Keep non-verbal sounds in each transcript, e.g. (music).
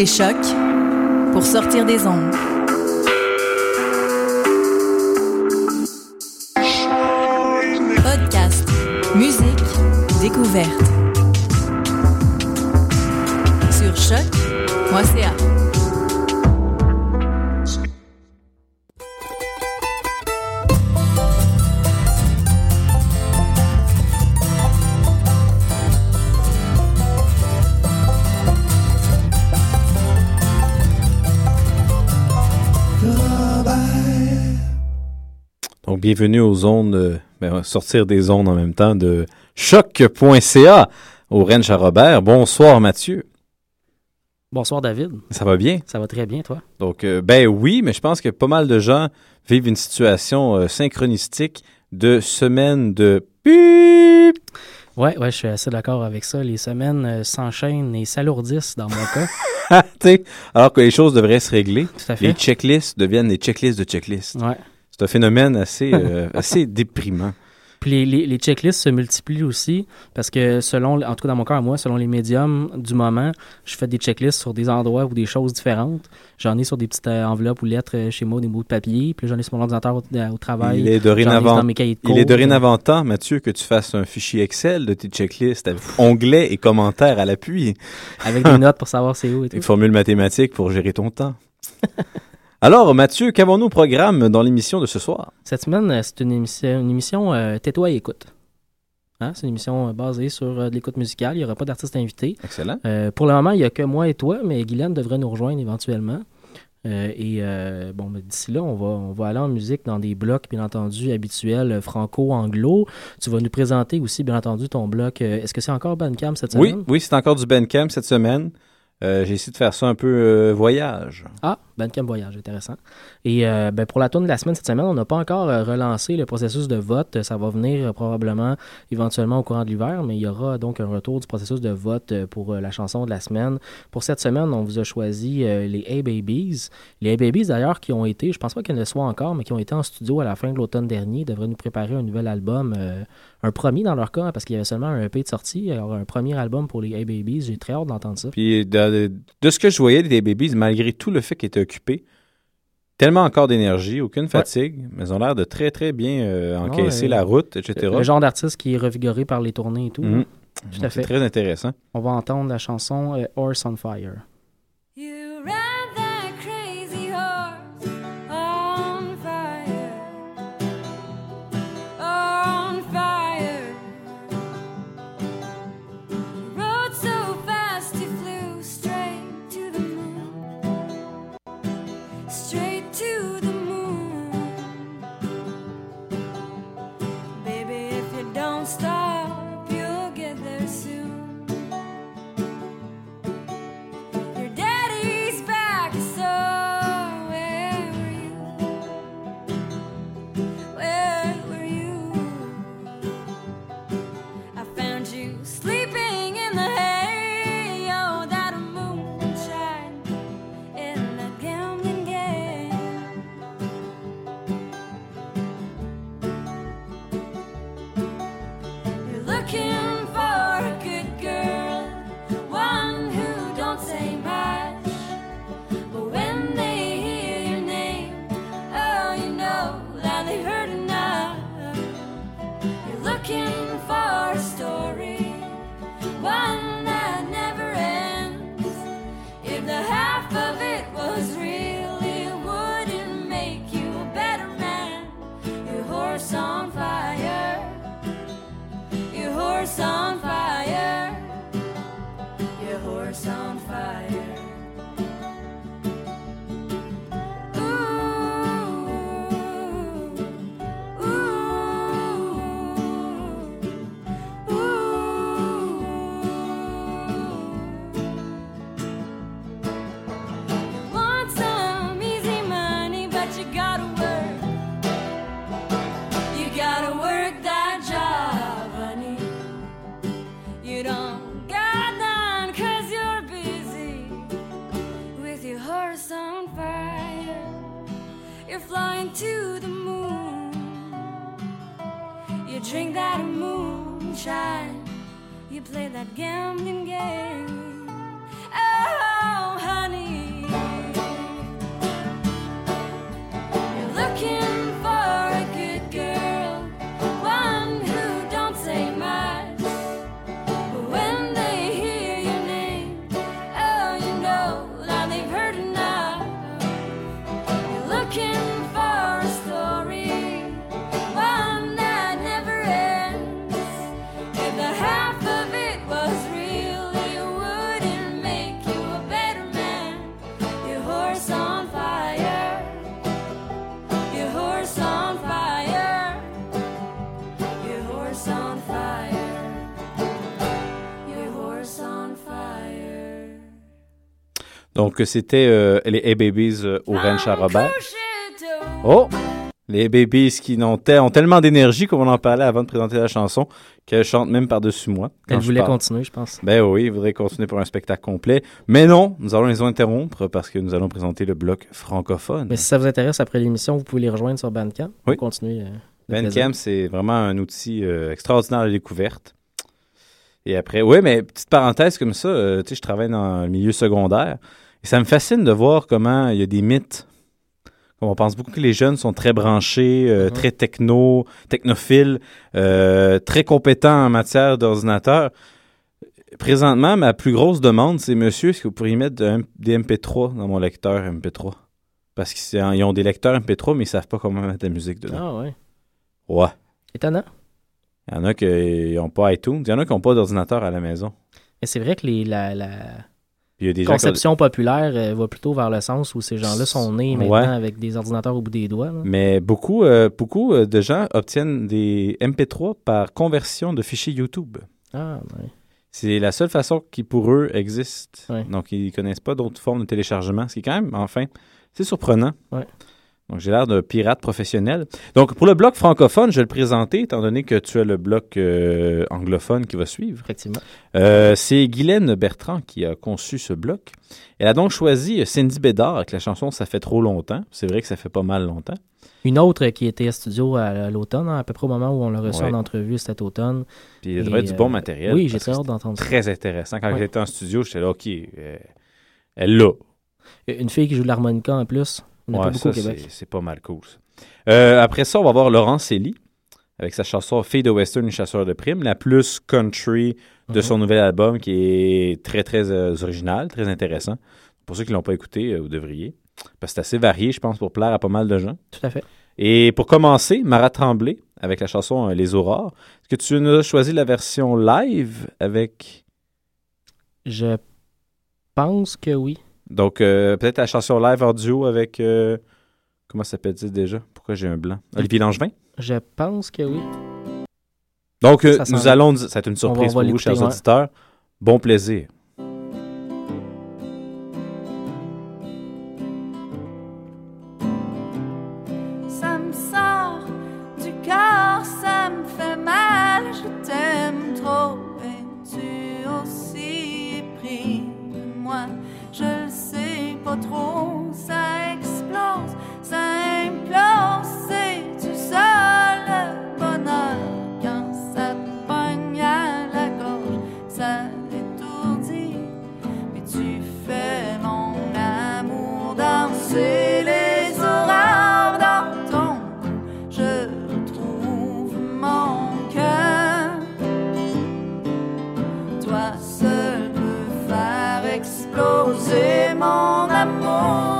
écoutez Choc pour sortir des ondes. Bienvenue aux zones, euh, ben, sortir des zones en même temps de choc.ca au Rennes Robert. Bonsoir Mathieu. Bonsoir David. Ça va bien? Ça va très bien, toi? Donc, euh, ben oui, mais je pense que pas mal de gens vivent une situation euh, synchronistique de semaine de pip. Ouais, ouais, je suis assez d'accord avec ça. Les semaines euh, s'enchaînent et s'alourdissent dans mon cas. (laughs) Alors que les choses devraient se régler. Tout à fait. Les checklists deviennent des checklists de checklists. Ouais. C'est un phénomène assez, euh, (laughs) assez déprimant. Puis les, les, les checklists se multiplient aussi parce que selon, en tout cas dans mon cas à moi, selon les médiums du moment, je fais des checklists sur des endroits ou des choses différentes. J'en ai sur des petites euh, enveloppes ou lettres euh, chez moi, des bouts de papier. Puis j'en ai sur mon ordinateur au, au travail. Il est dorénavant, dans mes cahiers de il est cours. dorénavant temps, Mathieu, que tu fasses un fichier Excel de tes checklists avec onglets et commentaires à l'appui. Avec des notes pour savoir c'est où et tout. Des formules mathématiques pour gérer ton temps. (laughs) Alors, Mathieu, qu'avons-nous au programme dans l'émission de ce soir? Cette semaine, euh, c'est une émission, une émission euh, Tais-toi et écoute. Hein, C'est une émission euh, basée sur euh, de l'écoute musicale. Il n'y aura pas d'artiste invité. Excellent. Euh, pour le moment, il n'y a que moi et toi, mais Guylaine devrait nous rejoindre éventuellement. Euh, et euh, bon, ben, d'ici là, on va, on va aller en musique dans des blocs, bien entendu, habituels euh, franco-anglo. Tu vas nous présenter aussi, bien entendu, ton bloc. euh, Est-ce que c'est encore Bandcamp cette Oui, semaine? oui, c'est encore du Bandcamp cette semaine. Euh, J'ai essayé de faire ça un peu euh, voyage. Ah, Bandcamp Voyage, intéressant. Et euh, ben, pour la tourne de la semaine cette semaine, on n'a pas encore euh, relancé le processus de vote. Ça va venir euh, probablement éventuellement au courant de l'hiver, mais il y aura donc un retour du processus de vote pour la chanson de la semaine. Pour cette semaine, on vous a choisi les A-Babies. Les A-Babies, d'ailleurs, qui ont été, je pense pas qu'elles ne soient encore, mais qui ont été en studio à la fin de l'automne dernier, devraient nous préparer un nouvel album, un premier dans leur cas, hein, parce qu'il y avait seulement un EP de sortie. Alors, un premier album pour les A-Babies. J'ai très hâte d'entendre ça. Puis de, ce que je voyais des Babies, malgré tout le fait qu'ils étaient occupés, tellement encore d'énergie, aucune fatigue, mais ils ont l'air de très très bien euh, encaisser Ouais. la route, etc. Le genre d'artiste qui est revigoré par les tournées et tout. Tout à Donc, fait. C'est très intéressant. On va entendre la chanson euh, Horse on Fire. You ride Donc, c'était euh, les Hey Babies euh, au Ranch à Robert. Oh! Les Babies qui ont tellement d'énergie, comme on en parlait avant de présenter la chanson, qu'elles chantent même par-dessus moi. quand Elle je voulait parle. continuer, je pense. Ben oui, ils voudraient continuer pour un spectacle complet. Mais non, nous allons les interrompre parce que nous allons présenter le bloc francophone. Mais si ça vous intéresse après l'émission, vous pouvez les rejoindre sur Bandcamp. Oui. Pour continuer. euh. Bandcamp, c'est vraiment un outil euh, extraordinaire de découverte. Et après, oui, mais petite parenthèse comme ça, euh, tu sais, je travaille dans le milieu secondaire et ça me fascine de voir comment il y a des mythes. On pense beaucoup que les jeunes sont très branchés, euh, Mhm. très techno, technophiles, euh, très compétents en matière d'ordinateur. Présentement, ma plus grosse demande, c'est Monsieur, est-ce que vous pourriez mettre de- des MP3 dans mon lecteur MP3? Parce qu'ils ont des lecteurs MP3, mais ils savent pas comment mettre la musique dedans. Ah ouais. Ouais. Étonnant. Il y en a qui n'ont pas iTunes. Il y en a qui n'ont pas d'ordinateur à la maison. Mais c'est vrai que les, la, la Puis il y a des gens qui ont- conception populaire euh, va plutôt vers le sens où ces gens-là sont nés maintenant Ouais. avec des ordinateurs au bout des doigts. là. Mais beaucoup, euh, beaucoup euh, de gens obtiennent des MP3 par conversion de fichiers YouTube. Ah, ouais. C'est la seule façon qui, pour eux, existe. Ouais. Donc, ils connaissent pas d'autres formes de téléchargement, ce qui est quand même, enfin, c'est surprenant. Ouais. Donc, j'ai l'air d'un pirate professionnel. Donc, pour le bloc francophone, je vais le présenter, étant donné que tu as le bloc euh, anglophone qui va suivre. Effectivement. Euh, c'est Guylaine Bertrand qui a conçu ce bloc. Elle a donc choisi Cindy Bédard avec la chanson Ça fait trop longtemps. C'est vrai que ça fait pas mal longtemps. Une autre qui était à studio à, l'automne, hein, à peu près au moment où on l'a reçu Ouais. en entrevue cet automne. Puis il y Et, avait du bon euh, matériel. Oui, j'ai très hâte d'entendre ça. Très intéressant. Quand Ouais. j'étais en studio, j'étais là, OK, elle l'a. Une fille qui joue de l'harmonica en plus. On Ouais, pas beaucoup ça, au Québec. c'est- pas mal cool. ça. Euh, après ça, on va voir Laurent Célie avec sa chanson Fille de Western, une chasseur de primes, la plus country de Mhm. son nouvel album qui est très, très euh, original, très intéressant. Pour ceux qui l'ont pas écouté, euh, vous devriez. Parce que c'est assez varié, je pense, pour plaire à pas mal de gens. Tout à fait. Et pour commencer, Marat Tremblay avec la chanson Les Aurores. Est-ce que tu nous as choisi la version live avec? Je pense que oui. Donc, euh, peut-être la chanson live en duo avec. euh, comment ça s'appelle-t-il déjà? Pourquoi j'ai un blanc? Olivier Langevin? Je pense que oui. Donc, euh, nous allons. Ça va être une surprise pour vous, chers ouais. auditeurs. Bon plaisir. Pas trop, ça explose. Mon amour,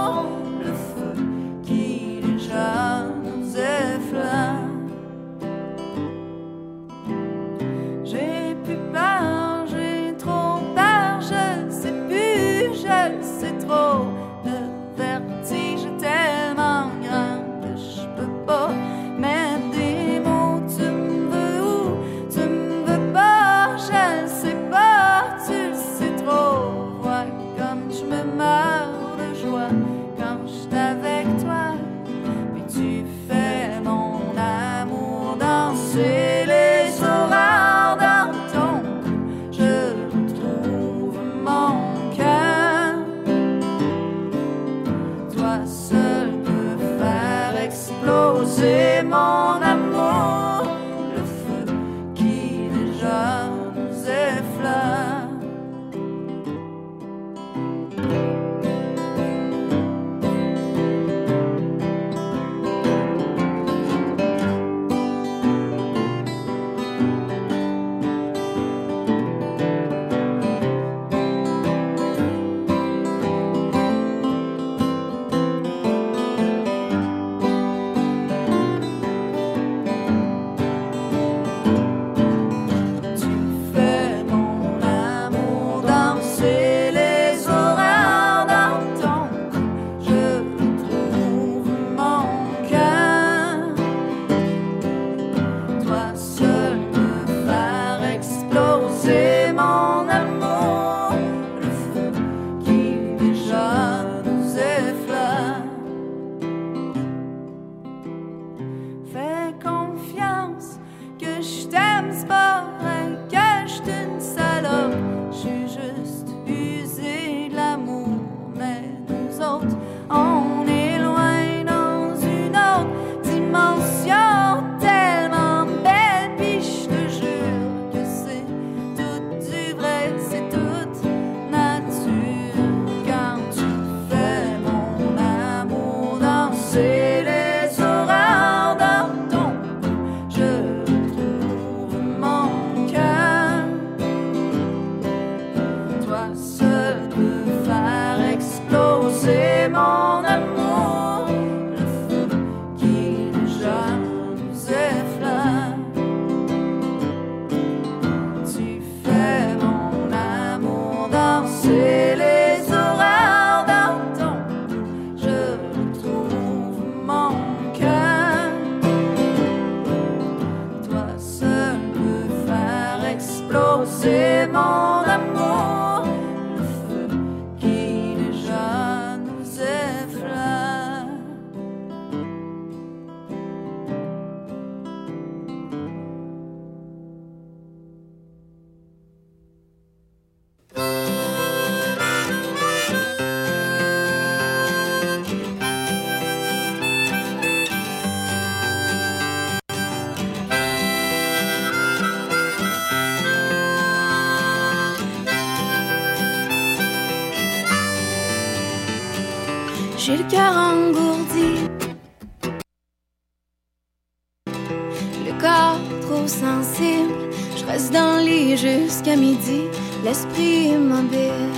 le corps trop sensible. Je reste dans le lit jusqu'à midi, l'esprit immobile.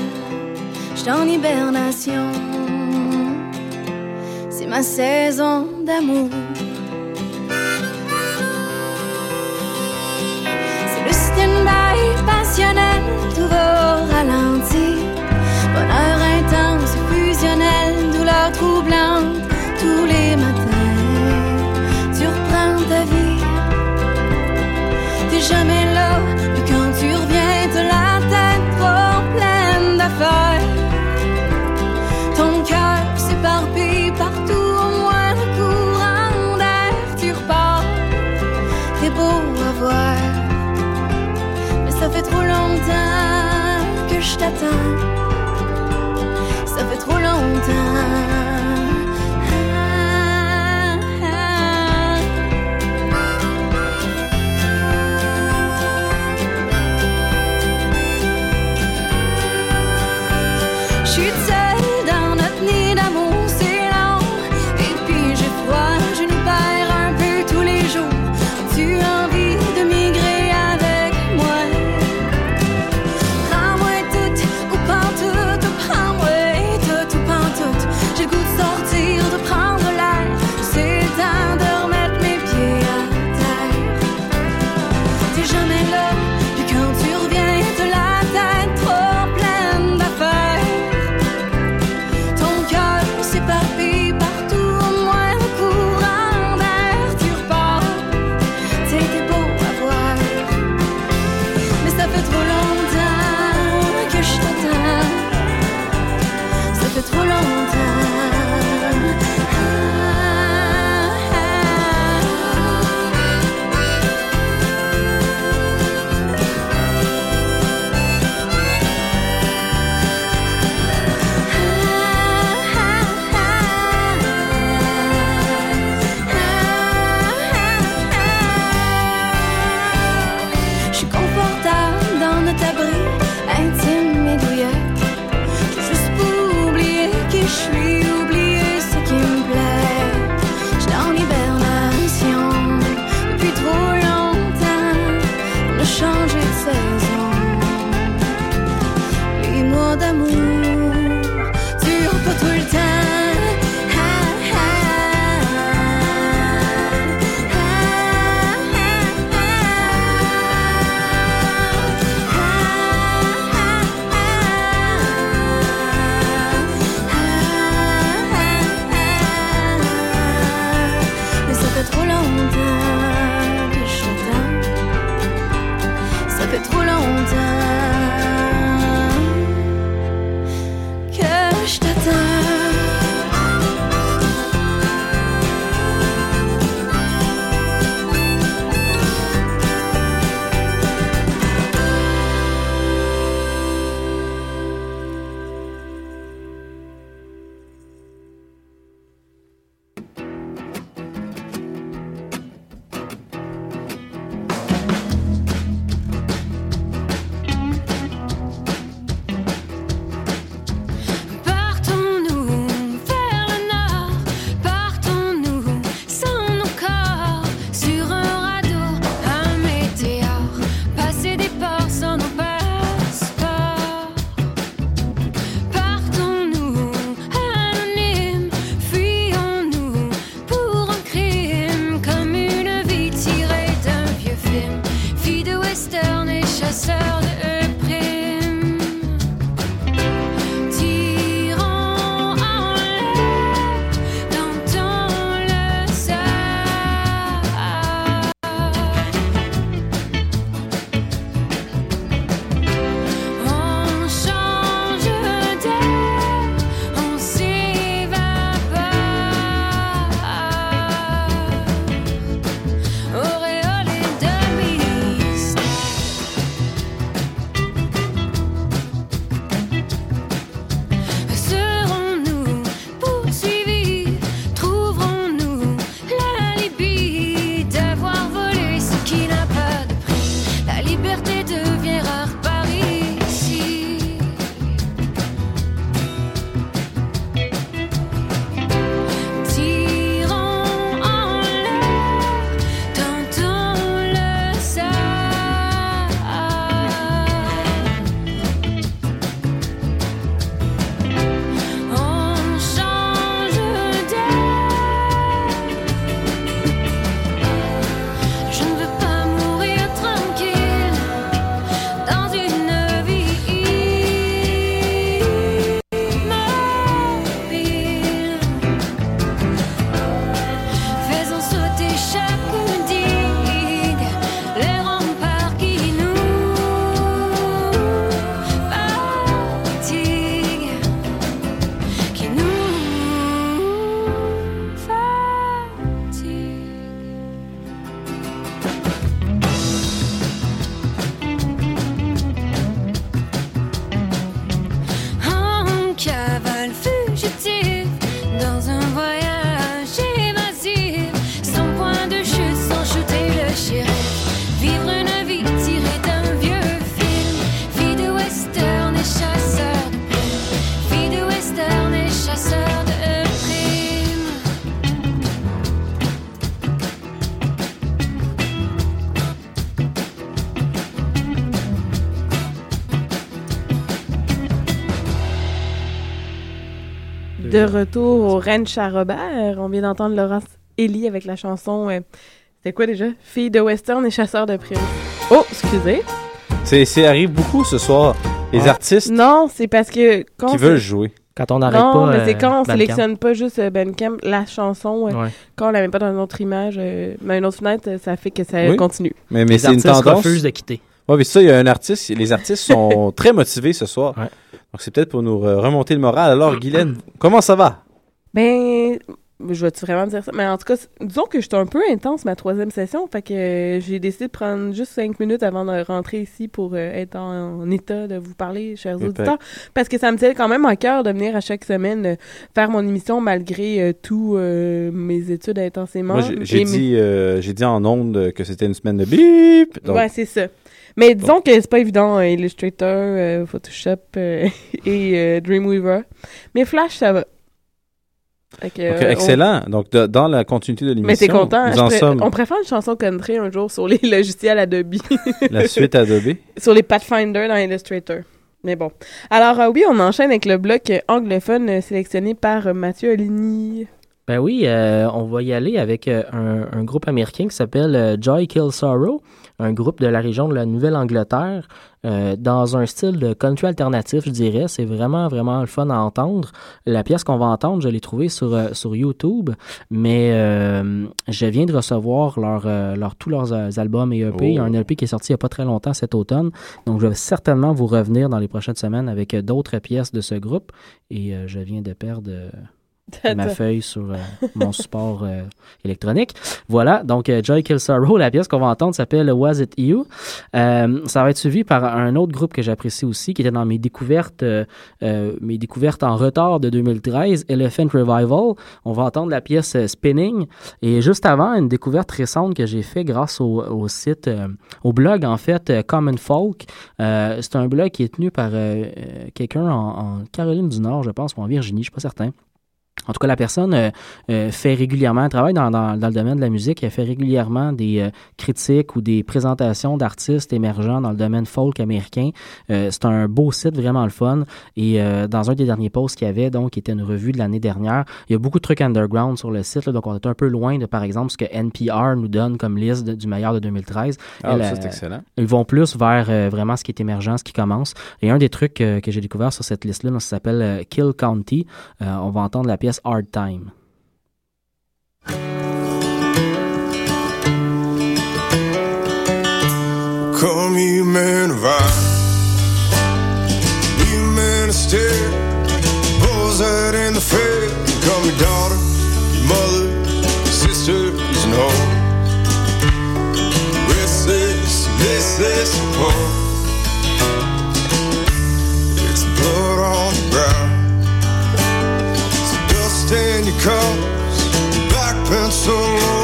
Je en hibernation, c'est ma saison d'amour. C'est le stand-by passionnel, tout va au ralenti jamais là, puis quand tu reviens, t'as la tête trop pleine d'affaires. Ton cœur s'éparpille partout, au le courant d'air, tu repars. T'es beau à voir, mais ça fait trop longtemps que je t'attends. Ça fait trop longtemps. Retour au Ranch à Robert, on vient d'entendre Laurence Ellie avec la chanson. euh, C'était quoi déjà? Fille de western et chasseur de primes. Oh, excusez. C'est, c'est arrive beaucoup ce soir. Les Ah. artistes Non, c'est parce que quand qui veulent jouer. Quand on n'arrête Non, pas. mais c'est euh, quand on Bandcamp. sélectionne pas juste euh, Bandcamp, la chanson, euh, Ouais. quand on la met pas dans une autre image, euh, mais une autre fenêtre, ça fait que ça Oui. continue. Mais, mais Les c'est une tendance. refusent de quitter. Ouais, mais ça, il y a un artiste. Les artistes sont (laughs) très motivés ce soir. Ouais. Donc, c'est peut-être pour nous remonter le moral. Alors, Guylaine, comment ça va? Ben, je vais-tu vraiment dire ça? Mais en tout cas, disons que j'étais un peu intense ma troisième session, fait que euh, j'ai décidé de prendre juste cinq minutes avant de rentrer ici pour euh, être en, en état de vous parler, chers auditeurs, parce que ça me tient quand même à cœur de venir à chaque semaine euh, faire mon émission malgré tous mes études intensément. Moi, j'ai, mes- dit, j'ai dit en ondes que c'était une semaine de bip. Donc, Ouais, c'est ça. Mais disons que c'est pas évident, euh, Illustrator, euh, Photoshop euh, (laughs) et euh, Dreamweaver. Mais Flash, ça va. Fait que, donc, on- excellent. Donc, de- dans la continuité de l'émission, Mais t'es content? nous Je en pré- sommes On préfère une chanson country un jour sur les (laughs) logiciels Adobe, la suite Adobe. (laughs) sur les Pathfinder dans Illustrator. Mais bon. Alors euh, oui, on enchaîne avec le bloc anglophone sélectionné par Mathieu Oligny. Ben oui, euh, on va y aller avec un, un groupe américain qui s'appelle Joy Kill Sorrow, un groupe de la région de la Nouvelle-Angleterre, euh, dans un style de country alternatif, je dirais. C'est vraiment, vraiment le fun à entendre. La pièce qu'on va entendre, je l'ai trouvée sur, euh, sur YouTube, mais euh, je viens de recevoir leur, leur- tous leurs albums et EP. Il y a un EP qui est sorti il n'y a pas très longtemps cet automne, donc je vais certainement vous revenir dans les prochaines semaines avec d'autres pièces de ce groupe, et je viens de perdre... (laughs) ma feuille sur euh, mon support euh, électronique. Voilà, donc euh, Joy Kill Sorrow, la pièce qu'on va entendre s'appelle Was It You? Ça va être suivi par un autre groupe que j'apprécie aussi, qui était dans mes découvertes, mes découvertes en retard de 2013, Elephant Revival. On va entendre la pièce Spinning. Et juste avant, une découverte récente que j'ai fait grâce au, au site, au blog en fait, Common Folk. C'est un blog qui est tenu par quelqu'un en, en Caroline du Nord, je pense, ou en Virginie, je suis pas certain. En tout cas, la personne euh, euh, fait régulièrement, elle travaille dans, dans, dans le domaine de la musique, elle fait régulièrement des euh, critiques ou des présentations d'artistes émergents dans le domaine folk américain. C'est un beau site, vraiment le fun. Et dans un des derniers posts qu'il y avait, donc, qui était une revue de l'année dernière, il y a beaucoup de trucs underground sur le site. là, donc, on est un peu loin de, par exemple, ce que NPR nous donne comme liste de- du meilleur de 2013. Ah, Elle, ça, c'est excellent. ils vont plus vers vraiment ce qui est émergent, ce qui commence. Et un des trucs que j'ai découvert sur cette liste-là, là, ça s'appelle Kill County. On va entendre la pièce Hard Time. Come, you men of iron, you men of steel, boys out in the field. Come, your daughter, your mother, your sisters, and home. Restless, listless, poor. It's blood on the ground, coats, black pencil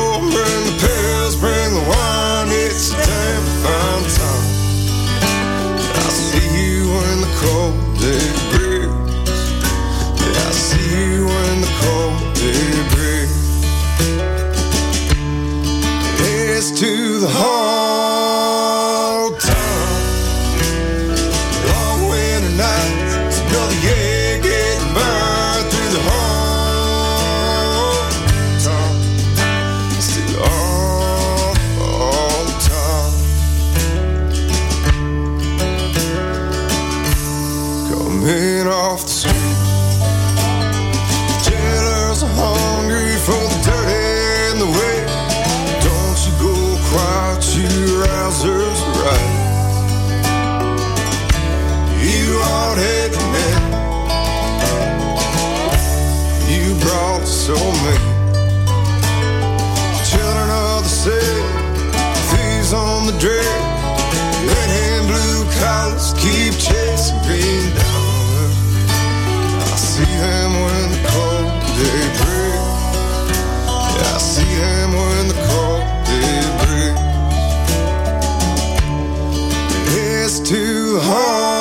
home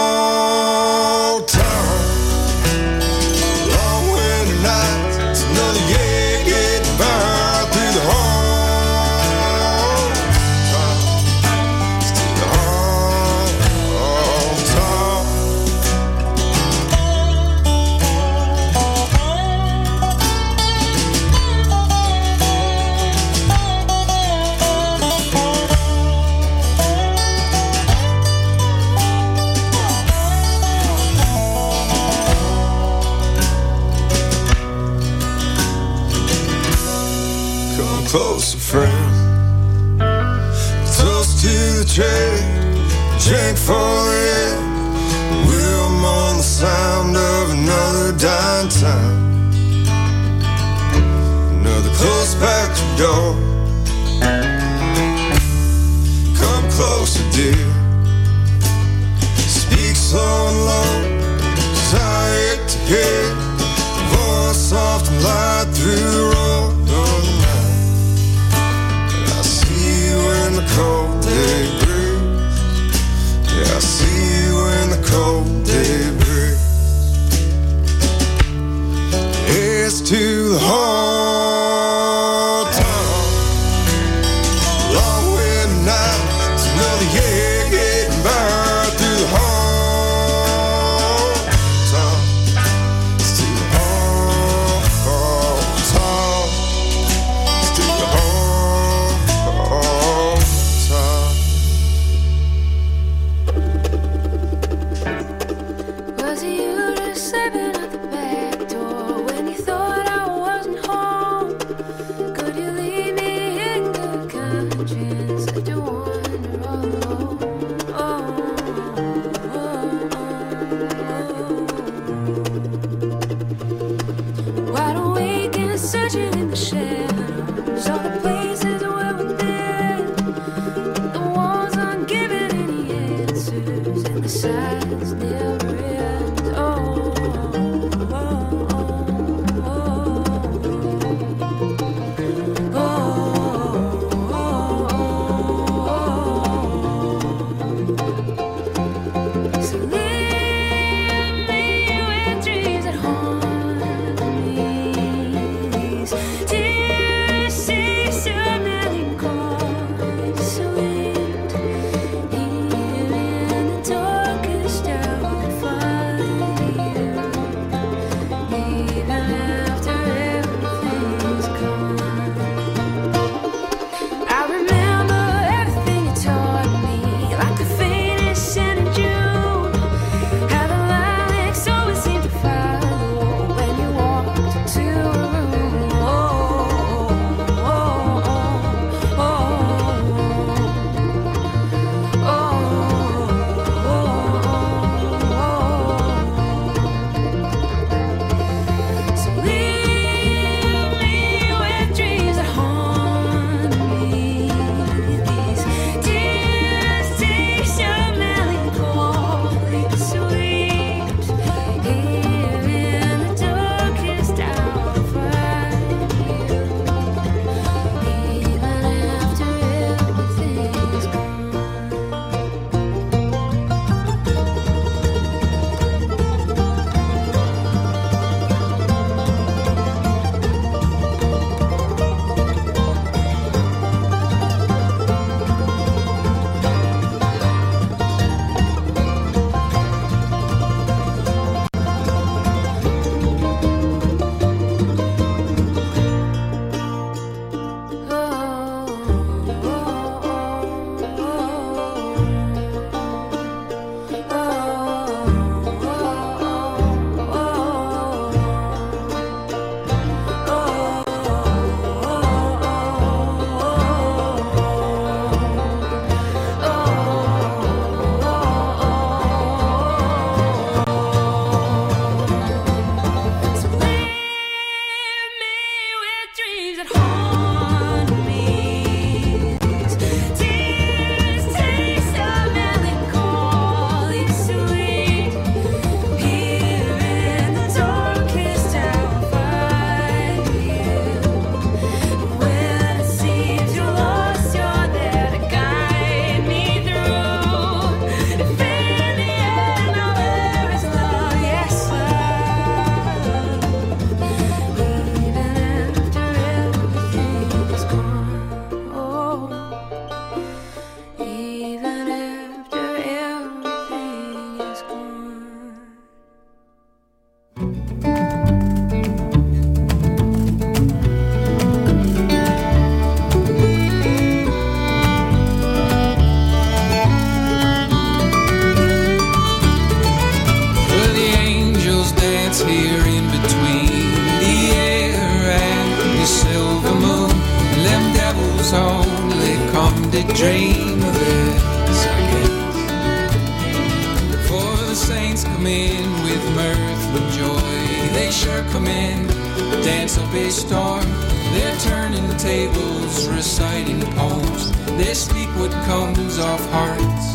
dance up a storm. They're turning the tables, reciting the poems. They speak what comes off hearts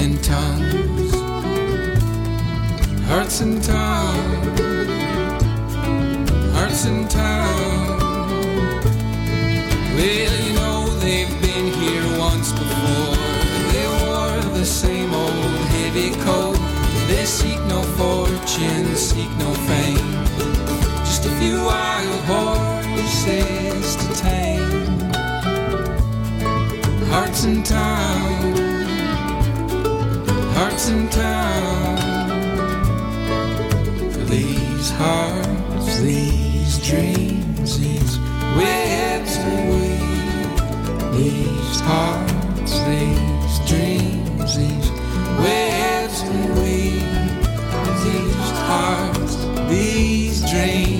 and tongues. Hearts and tongues. Hearts and tongues. Well, you know they've been here once before. They wore the same old heavy coat. They seek no fortune, seek no horses to tame. Hearts in town, hearts in town. For these hearts, these dreams, these webs we weave. These hearts, these dreams, these webs we weave. These hearts, these dreams,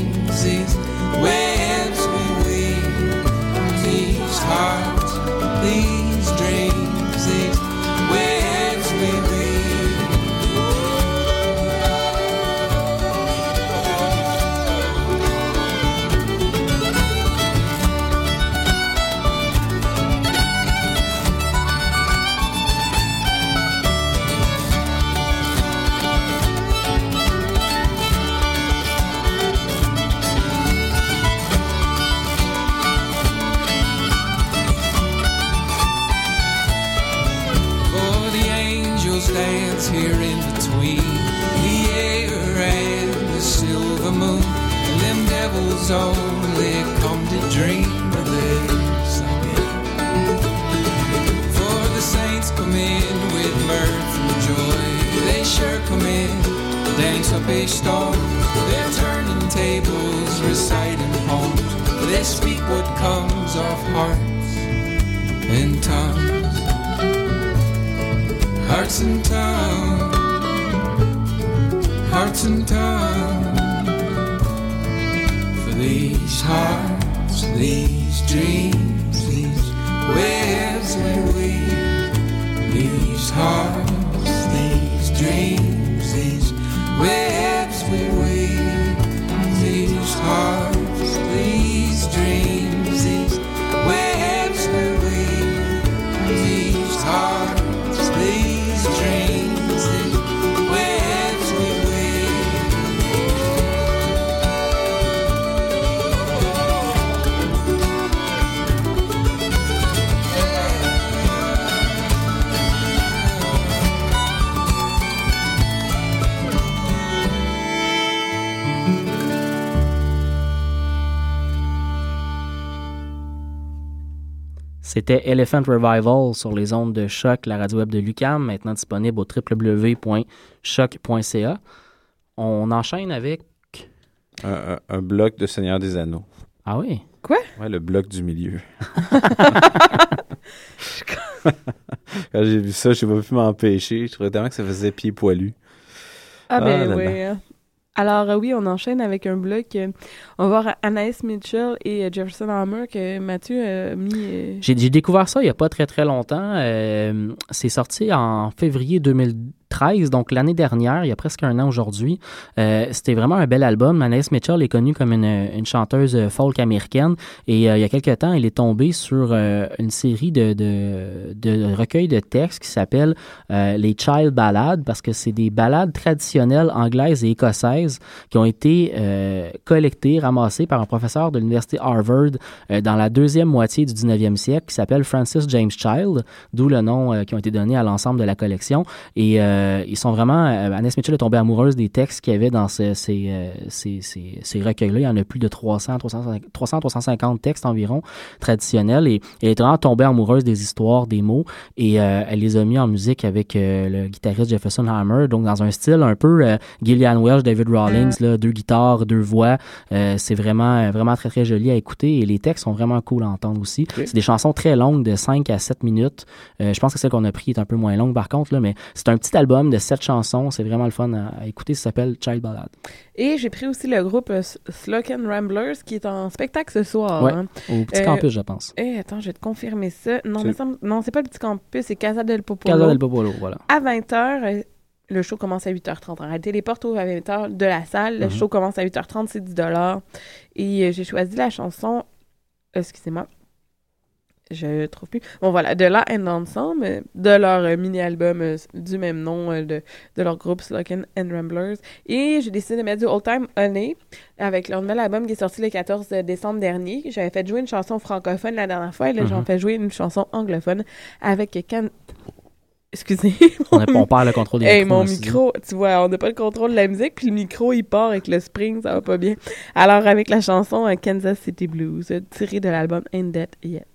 C'était Elephant Revival sur les ondes de choc, la radio web de Lucam, maintenant disponible au www.choc.ca. On enchaîne avec. Un, un- un bloc de Seigneur des Anneaux. Ah oui? Ouais, le bloc du milieu. (laughs) (laughs) Quand j'ai vu ça, je n'ai pas pu m'empêcher. Je trouvais tellement que ça faisait pied poilu. Ah Ah ben là oui. Alors euh, oui, on enchaîne avec un bloc. euh, on va voir Anaïs Mitchell et euh, Jefferson Hammer que Mathieu a mis. J'ai découvert ça il n'y a pas très très longtemps. C'est sorti en février 2013, donc l'année dernière, il y a presque un an aujourd'hui. Euh, C'était vraiment un bel album. Anaïs Mitchell est connue comme une, une chanteuse euh, folk américaine et euh, il y a quelques temps, elle est tombée sur euh, une série de, de, de recueils de textes qui s'appelle euh, les Child Ballades parce que c'est des ballades traditionnelles anglaises et écossaises qui ont été euh, collectées, ramassées par un professeur de l'université Harvard dans la deuxième moitié du 19e siècle qui s'appelle Francis James Child, d'où le nom qui ont été donnés à l'ensemble de la collection. Et euh, ils sont vraiment... Euh, Annette Mitchell est tombée amoureuse des textes qu'il y avait dans ce- ces, euh, ces, ces, ces recueils-là. Il y en a plus de 300, 350 300, 350 textes environ traditionnels. Et elle est vraiment tombée amoureuse des histoires, des mots. Et euh, elle les a mis en musique avec euh, le guitariste Jefferson Hammer, donc dans un style un peu euh, Gillian Welch, David Rawlings, là, deux guitares, deux voix. Euh, c'est vraiment, euh, vraiment très, très joli à écouter et les textes sont vraiment cool à entendre aussi. C'est des chansons très longues, de 5 à 7 minutes. Euh, je pense que celle qu'on a pris est un peu moins longue par contre, là, mais c'est un petit album de sept chansons. C'est vraiment le fun à, écouter. Ça s'appelle Child Ballad. Et j'ai pris aussi le groupe euh, Slocan Ramblers qui est en spectacle ce soir. Hein. Au petit euh, campus, je pense. Et attends, je vais te confirmer ça. Non, c'est... Non, c'est pas le petit campus, c'est Casa del Popolo. Casa del Popolo, voilà. À 20h. Euh, le show commence à 8h30. En réalité, les portes ouvrent à 20h de la salle. Le mhm. show commence à 8h30, c'est 10$. Et euh, j'ai choisi la chanson, excusez-moi, je trouve plus. Bon, voilà, de là and Ensemble, de leur euh, mini-album euh, du même nom euh, de, de, leur groupe Slogan and Ramblers. Et j'ai décidé de mettre du Old Time Honey avec leur nouvel album qui est sorti le 14 décembre dernier. J'avais fait jouer une chanson francophone la dernière fois et là, mm -hmm. j'en mhm. fais jouer une chanson anglophone avec Can Excusez. on, a, (laughs) on perd le contrôle du hey, micro. mon micro, tu vois, on n'a pas le contrôle de la musique, puis le micro, il part avec le spring, ça va pas bien. Alors, avec la chanson Kansas City Blues, tirée de l'album In Debt Yet.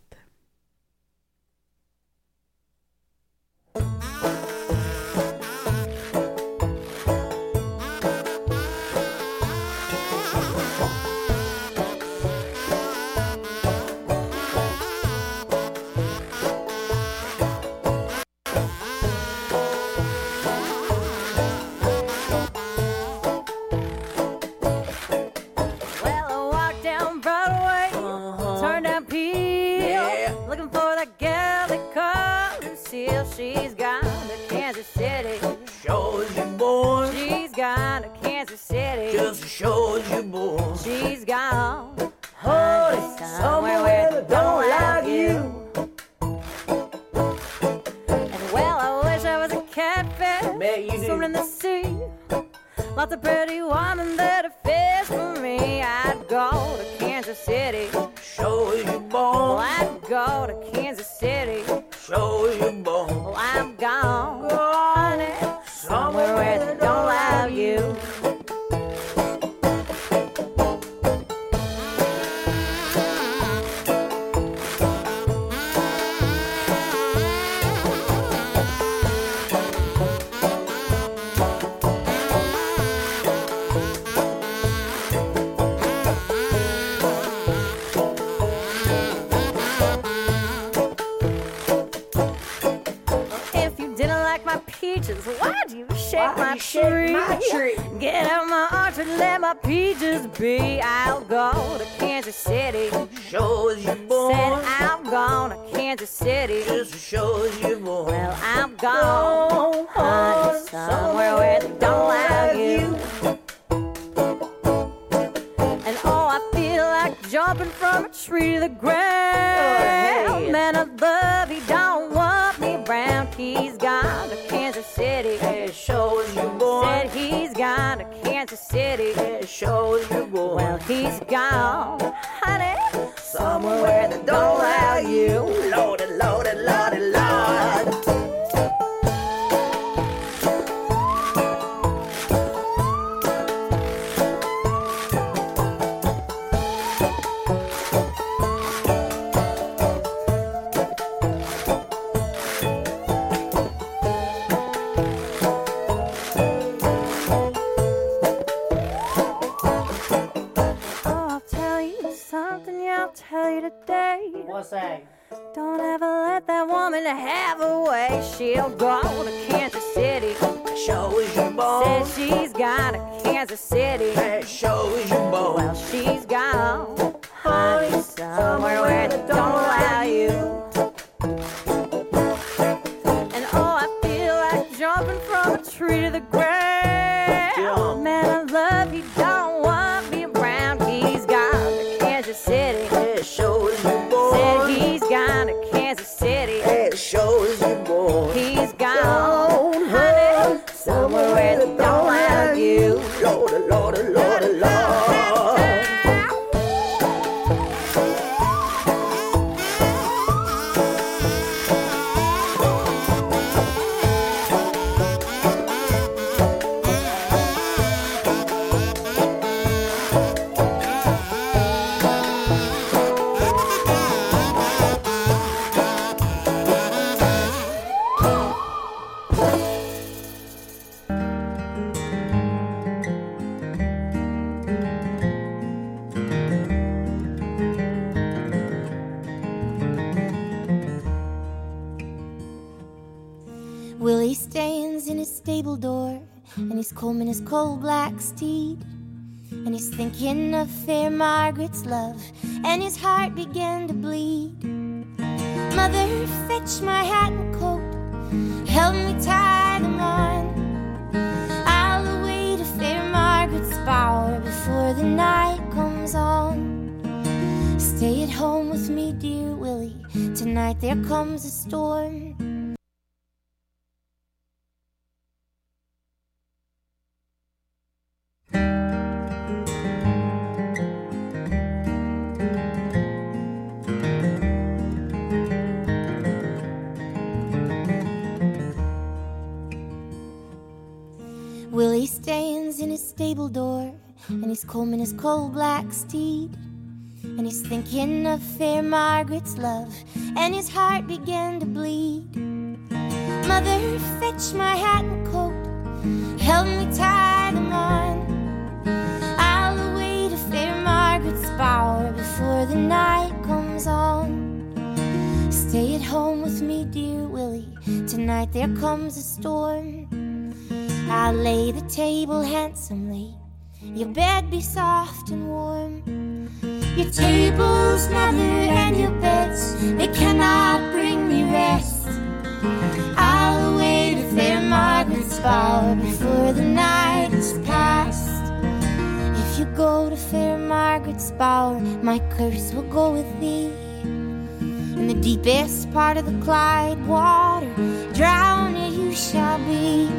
In of fair Margaret's love, and his heart began coal black steed. And he's thinking of fair Margaret's love, and his heart began to bleed. Mother, fetch my hat and coat, help me tie them on. I'll away to fair Margaret's bower before the night comes on. Stay at home with me, dear Willie. Tonight there comes a storm. I'll lay the table handsomely. Your bed be soft and warm. Your tables, mother, and your beds, they cannot bring me rest. I'll wait to fair Margaret's bower before the night is past. If you go to fair Margaret's bower, my curse will go with thee. In the deepest part of the Clyde water, drowned you shall be.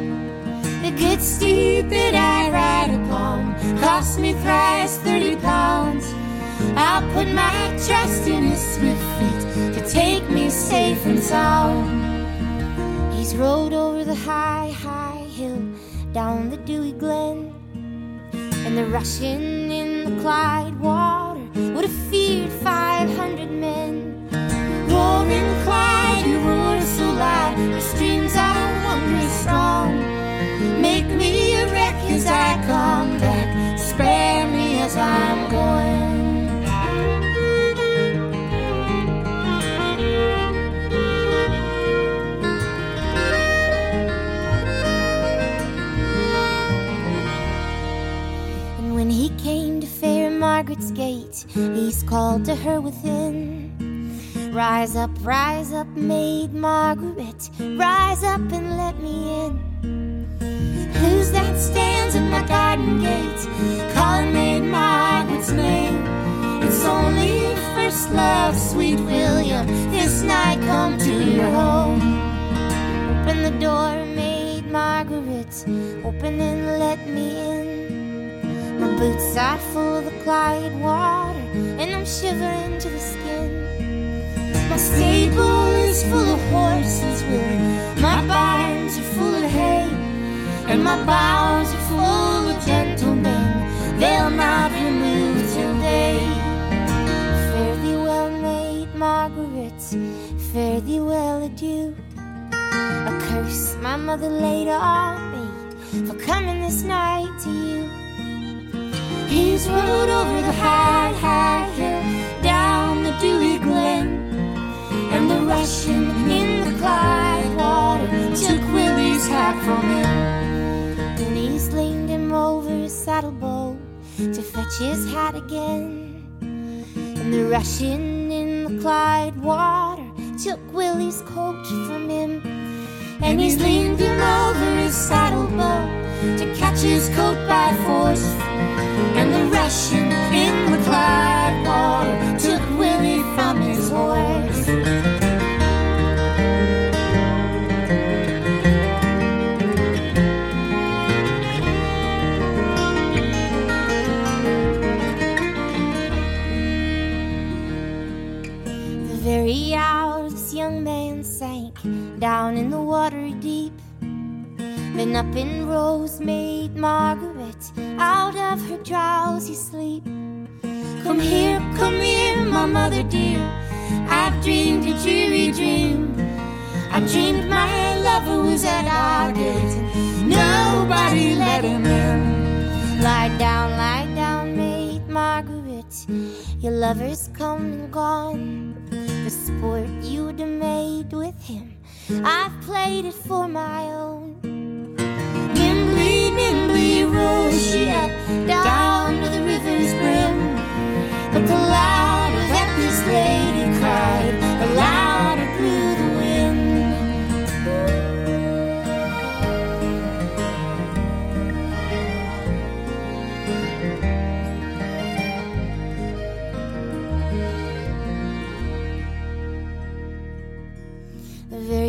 The good steed that I ride upon cost me thrice thirty pounds. I'll put my trust in his swift feet to take me safe and sound. He's rode over the high, high hill, down the dewy glen, and the rushing in the Clyde water would have feared five hundred men. Roaring Clyde, you roar so loud, the streams are wondrous strong. Make me a wreck as I come back, spare me as I'm going. And when he came to fair Margaret's gate, he's called to her within. Rise up, rise up, maid Margaret, rise up and let me in. Who's that stands in my garden gate, calling maid Margaret's name? It's only first love, sweet William, this night come to your home. Open the door, maid Margaret, open and let me in. My boots are full of the water, and I'm shivering to the skin. My stable is full of horses, Willie. My barns are full of hay, and my bowers are full of gentlemen. They'll not remove till day. Fare thee well, maid Margaret. Fare thee well, adieu. A curse my mother laid on me for coming this night to you. He's rode over the high, high hill, down the dewy glen, and the rushing in the Clyde water took Willie's hat from him. His saddlebow to fetch his hat again, and the rushing in the Clyde water took Willie's coat from him. And he's him over his saddlebow to catch his coat by force. And the rushing in the Clyde water took Willie from his horse. Down in the watery deep. Then up in rose made Margaret out of her drowsy sleep. Come here, come here, my mother dear. I've dreamed a dreary dream. I dreamed my lover was at our gate. Nobody let him in. Lie down, lie down, maid Margaret. Your lover's come and gone. The sport you'd have made with him, I've played it for my own. Nimbly, nimbly rose she up down to the river's brim. But the louder that this lady cried, the louder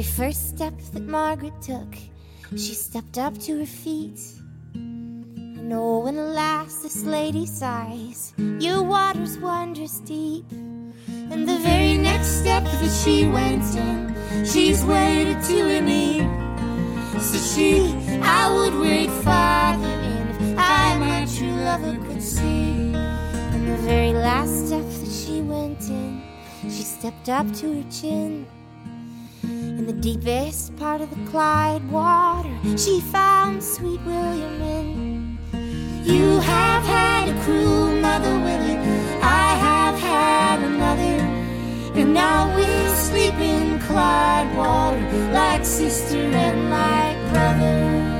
first step that Margaret took, she stepped up to her feet. And oh, when at last this lady sighs, your waters wondrous deep. And the very next step that she went in, she's waded to her knee. So she, I would wade farther in if I, my true lover, could see. And the very last step that she went in, she stepped up to her chin. In the deepest part of the Clyde water, she found sweet William in. You have had a cruel mother, Willie. I have had another. And now we sleep in Clyde water like sister and like brother.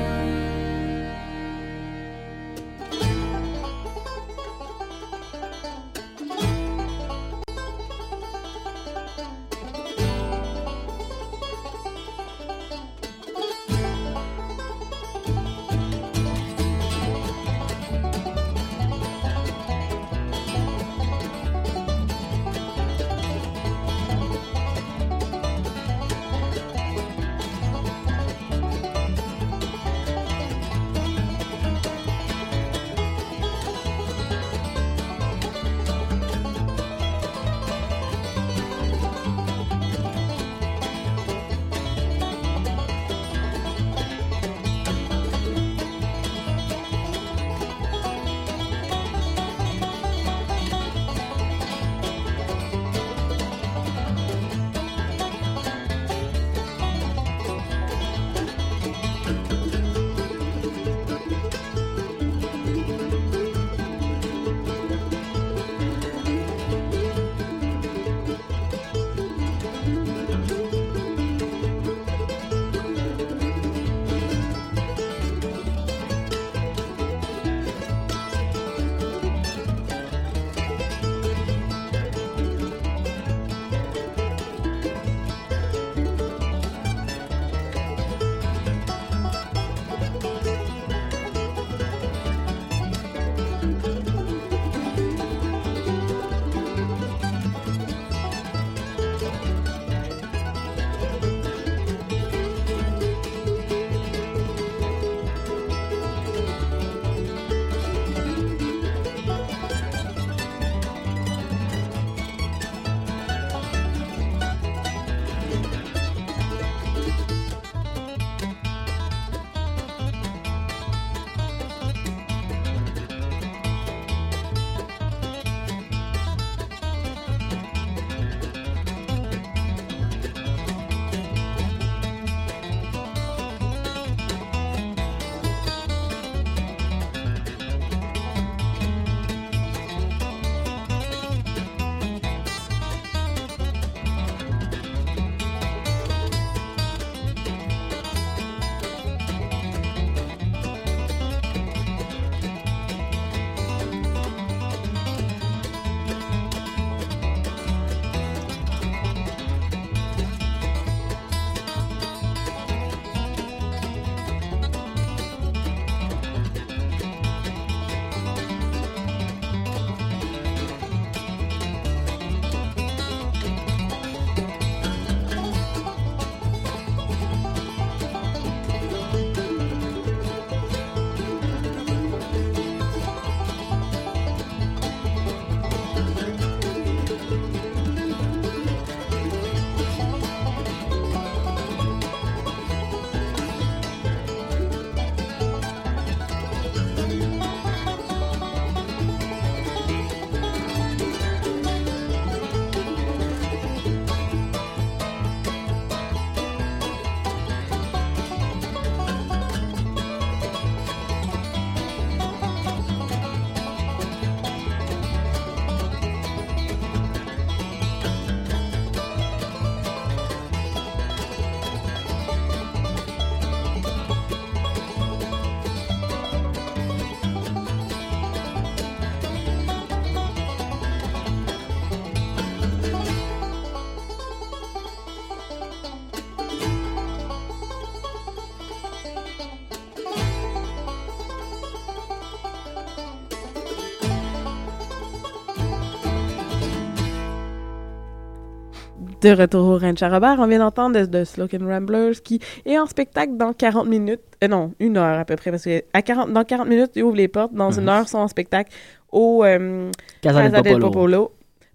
De retour au Ranch à Robert, on vient d'entendre de, and Ramblers qui est en spectacle dans 40 minutes. Euh, non, une heure à peu près, parce que à 40, dans 40 minutes, ils ouvrent les portes. Dans une heure, ils sont en spectacle au euh, Casa del Casa del Popolo. Popolo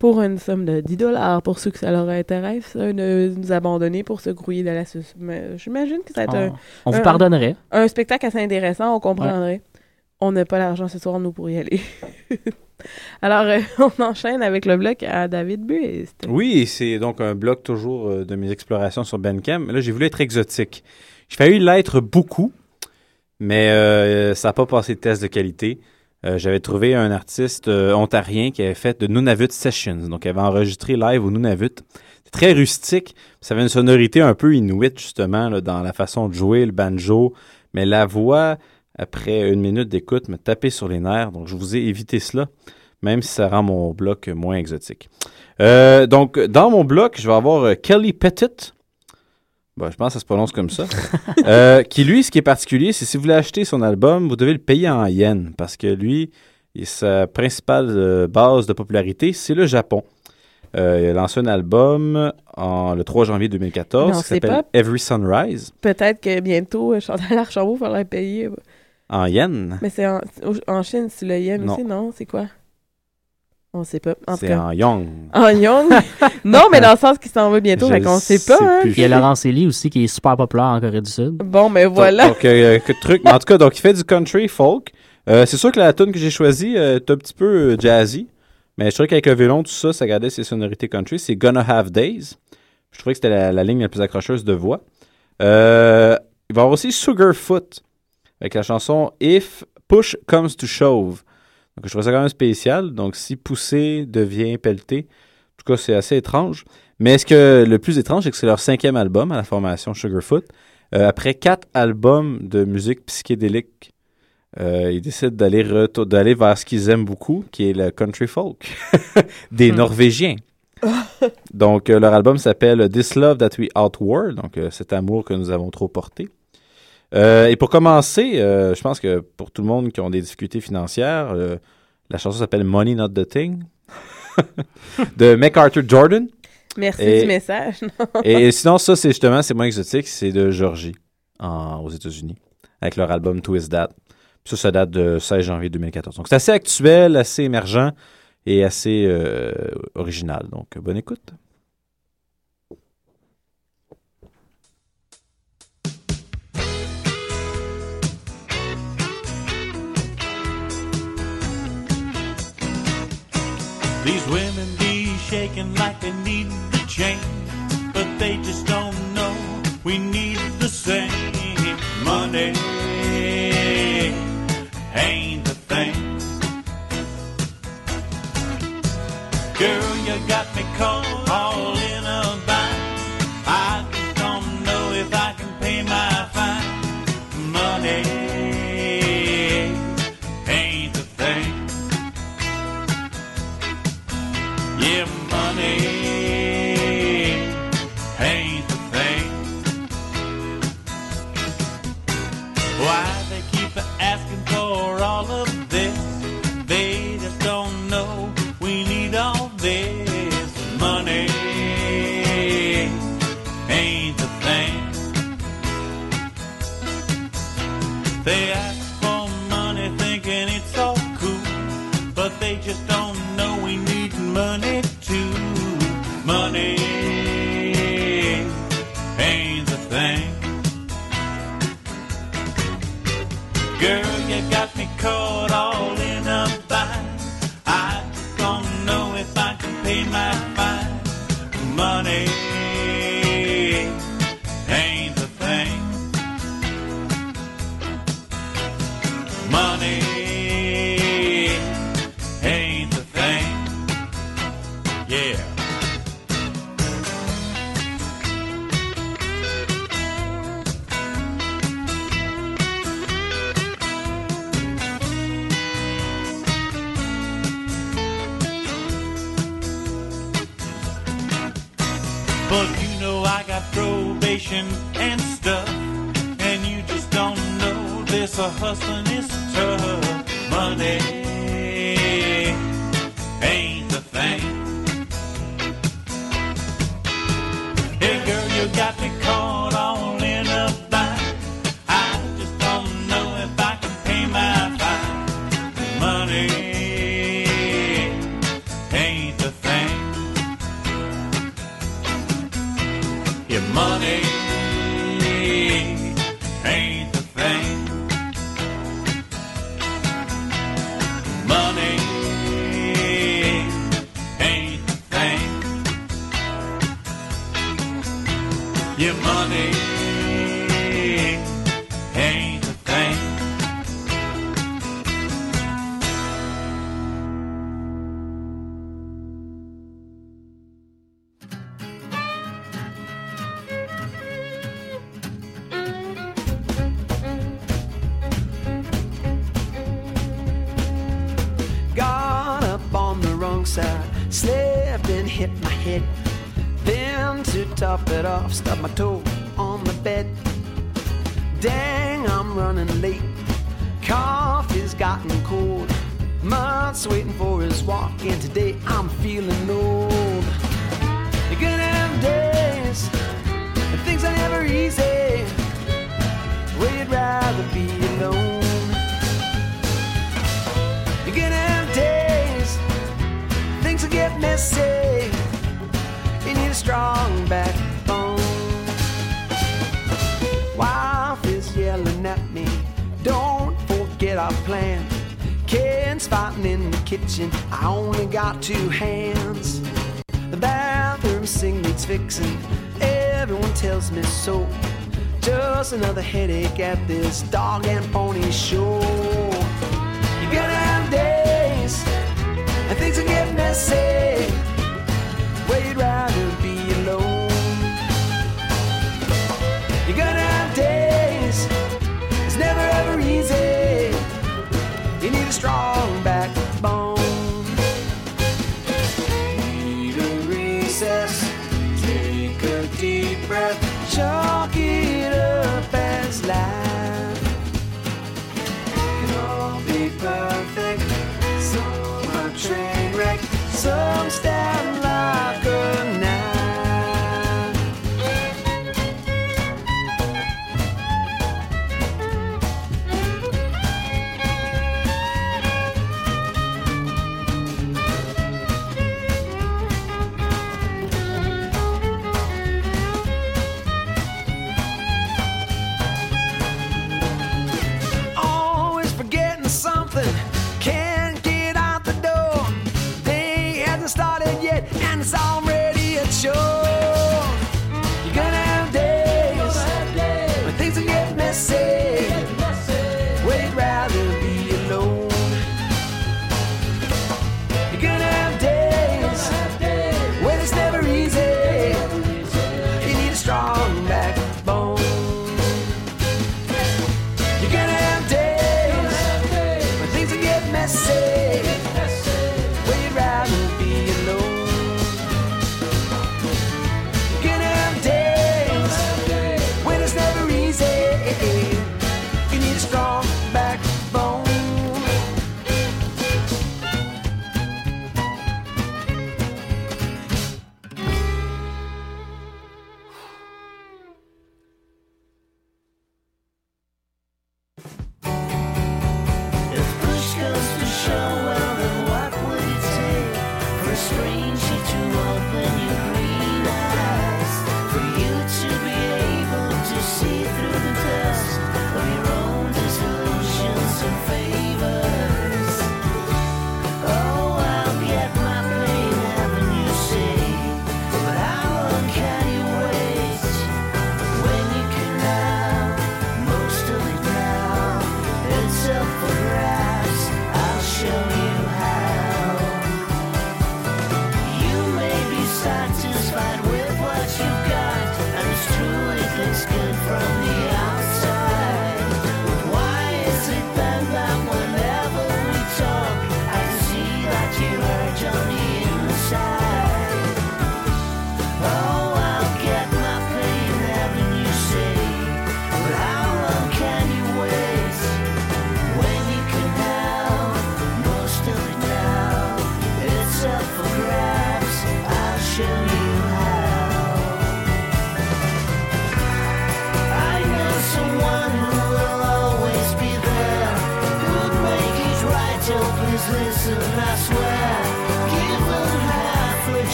pour une somme de 10 dollars pour ceux que ça leur intéresse euh, de nous abandonner pour se grouiller de la. Mais J'imagine que ça va être On, on vous un- pardonnerait. un, un spectacle assez intéressant, on comprendrait. On n'a pas l'argent ce soir, nous, pour y aller. (laughs) Alors, euh, (laughs) on enchaîne avec le bloc à David Buist. Oui, c'est donc un bloc toujours euh, de mes explorations sur Bandcamp. Mais Là, j'ai voulu être exotique. J'ai failli l'être beaucoup, mais euh, ça n'a pas passé de test de qualité. J'avais trouvé un artiste ontarien qui avait fait de Nunavut Sessions, donc il avait enregistré live au Nunavut. C'est très rustique, ça avait une sonorité un peu inuit justement dans la façon de jouer le banjo, mais la voix, après une minute d'écoute, me tapait sur les nerfs, donc je vous ai évité cela, même si ça rend mon bloc moins exotique. Euh, donc, dans mon bloc, je vais avoir euh, Kelly Pettit. Je pense que ça se prononce comme ça. (laughs) Euh, qui, lui, ce qui est particulier, c'est si vous voulez acheter son album, vous devez le payer en yens. Parce que lui, et sa principale base de popularité, c'est le Japon. Euh, il a lancé un album en, le 3 janvier 2014 Non, qui s'appelle Every Sunrise Peut-être que bientôt, Chantal Archambault va leur payer. En yens. Mais c'est en, en Chine, c'est le yen Non. aussi, non? C'est quoi? On sait pas. En tout C'est cas. en yong. En Young? (laughs) non, mais dans le sens qu'il s'en va bientôt, fait qu'on sait pas. hein. Il y a Laurence Elie aussi qui est super populaire en Corée du Sud. Bon, mais voilà. Donc, donc, euh, que de trucs. Mais en tout cas, donc, il fait du country folk. Euh, c'est sûr que la tune que j'ai choisie euh, est un petit peu euh, jazzy. Mais je trouvais qu'avec le violon, tout ça, ça gardait ses sonorités country. C'est Gonna Have Days. Je trouvais que c'était la, la ligne la plus accrocheuse de voix. Euh, il va y avoir aussi Sugarfoot avec la chanson If Push Comes to Shove. Donc, je trouvais ça quand même spécial. Donc, si pousser devient pelleter, en tout cas, c'est assez étrange. Mais ce que le plus étrange, c'est que c'est leur cinquième album à la formation Sugarfoot. Euh, après quatre albums de musique psychédélique, euh, ils décident d'aller d'aller vers ce qu'ils aiment beaucoup, qui est le country folk (laughs) des Hmm. Norvégiens. (laughs) donc, euh, leur album s'appelle This Love That We Outward, donc cet amour que nous avons trop porté. Euh, et pour commencer, euh, je pense que pour tout le monde qui ont des difficultés financières, euh, la chanson s'appelle Money Not the Thing (laughs) de MacArthur Jordan. Merci Et- du message. (laughs) Et sinon, ça, c'est justement, c'est moins exotique, c'est de Georgie, en- aux États-Unis, avec leur album Twist That. Puis ça, ça date de 16 janvier 2014. Donc, c'est assez actuel, assez émergent et assez original. Donc, bonne écoute.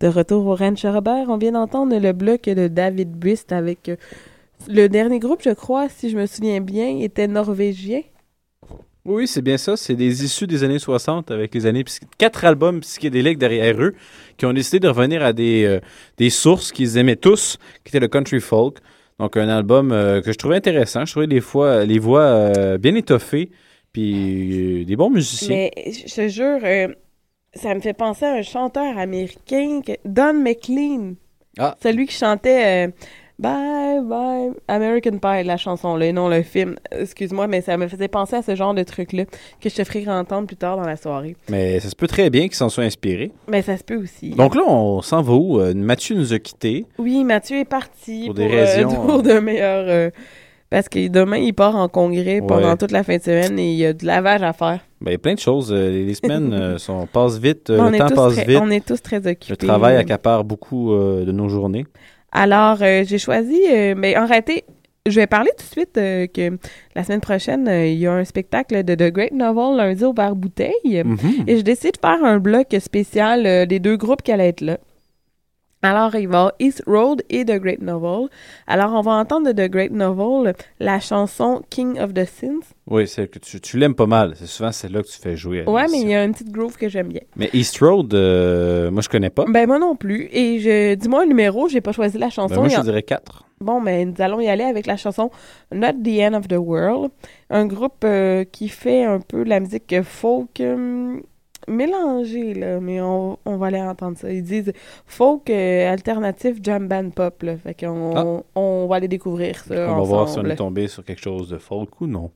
De retour au Ranch Robert, on vient d'entendre le bloc de David Brist avec euh, le dernier groupe, je crois, si je me souviens bien, était norvégien. Oui, c'est bien ça. C'est des issues des années 60 avec les années quatre albums psychédéliques derrière eux qui ont décidé de revenir à des, euh, des sources qu'ils aimaient tous, qui était le country folk. Donc un album euh, que je trouvais intéressant. Je trouvais les fois les voix euh, bien étoffées, puis des bons musiciens. Mais je te jure, ça me fait penser à un chanteur américain, que- Don McLean. Ah. Celui qui chantait euh, Bye Bye American Pie, la chanson, là, et non le film. Excuse-moi, mais ça me faisait penser à ce genre de truc-là que je te ferai entendre plus tard dans la soirée. Mais ça se peut très bien qu'ils s'en soient inspirés. Mais ça se peut aussi. Donc là, on s'en va où? Euh, Mathieu nous a quittés. Oui, Mathieu est parti Pour pour, des euh, raisons, (laughs) pour euh, de meilleurs. euh, parce que demain, il part en congrès pendant Ouais. toute la fin de semaine et il y a du lavage à faire. Ben, il y a plein de choses. Euh, Les semaines euh, (laughs) sont, passent vite, euh, on, le est temps tous passe très, vite. on est tous très occupés. Le travail accapare beaucoup euh, de nos journées. Alors, euh, j'ai choisi, mais en réalité, je vais parler tout de suite que la semaine prochaine, il y a un spectacle de The Great Novel lundi au bar Bouteille. Mhm. Et j'ai décidé de faire un bloc spécial des deux groupes qui allaient être là. Alors, il va y avoir East Road et The Great Novel. Alors, on va entendre de The Great Novel la chanson King of the Sins. Oui, c'est que tu, tu l'aimes pas mal. C'est souvent celle-là que tu fais jouer. à Ouais, mais il y a une petite groove que j'aime bien. Mais East Road, euh, moi, je connais pas. Ben, moi non plus. Et je dis-moi un numéro, j'ai pas choisi la Ben, chanson. moi, je en- dirais 4. Bon, mais nous allons y aller avec la chanson Not the End of the World, un groupe euh, qui fait un peu la musique folk euh, mélangée, là, mais on, on va aller entendre ça. Ils disent folk euh, alternatif jam band pop, là. Fait qu'on Ah. on, on va aller découvrir ça On va voir si on est tombé sur quelque chose de folk ou non.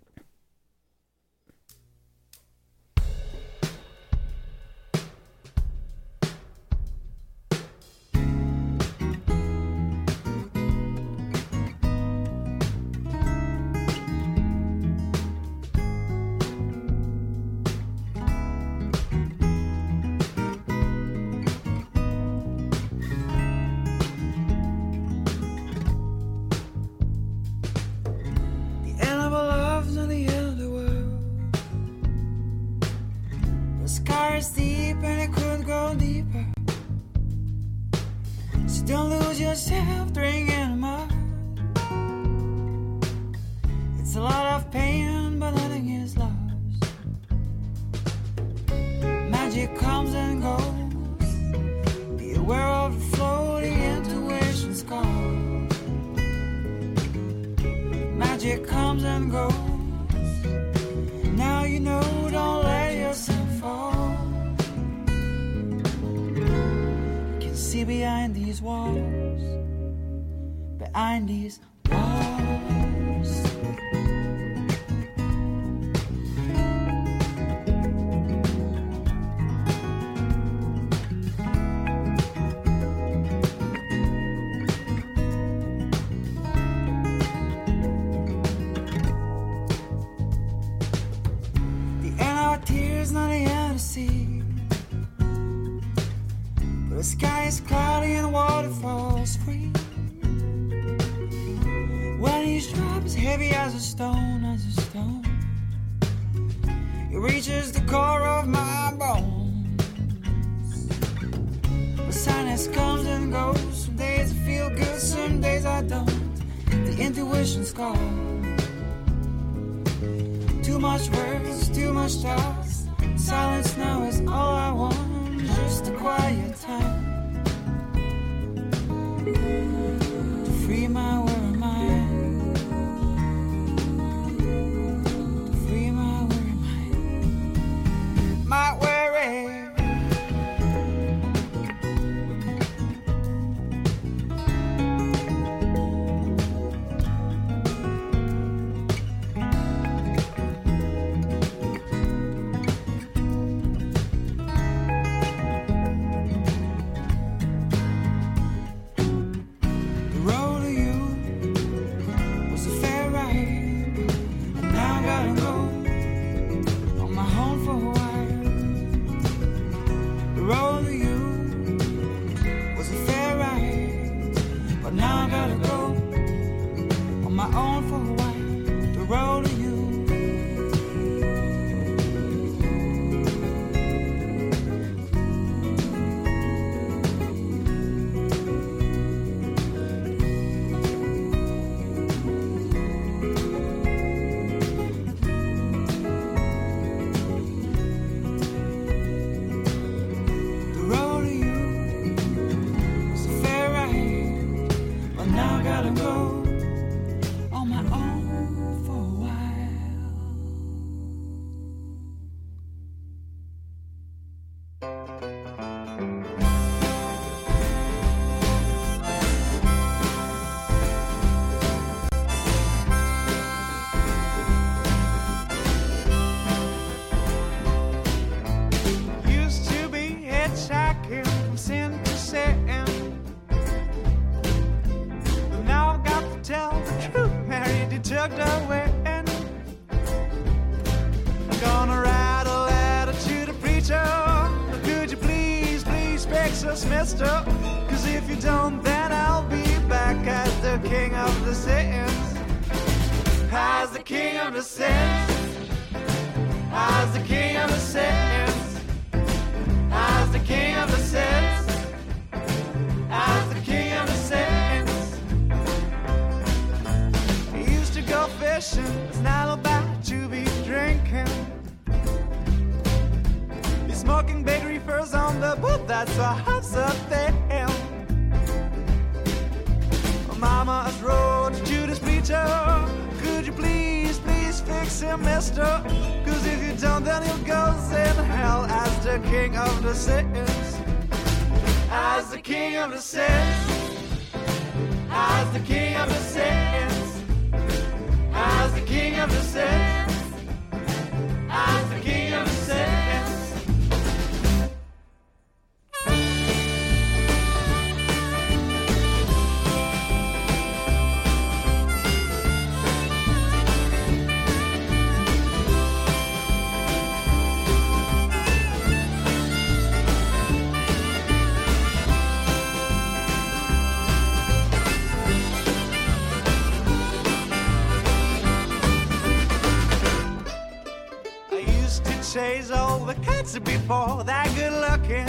Cats before that good looking.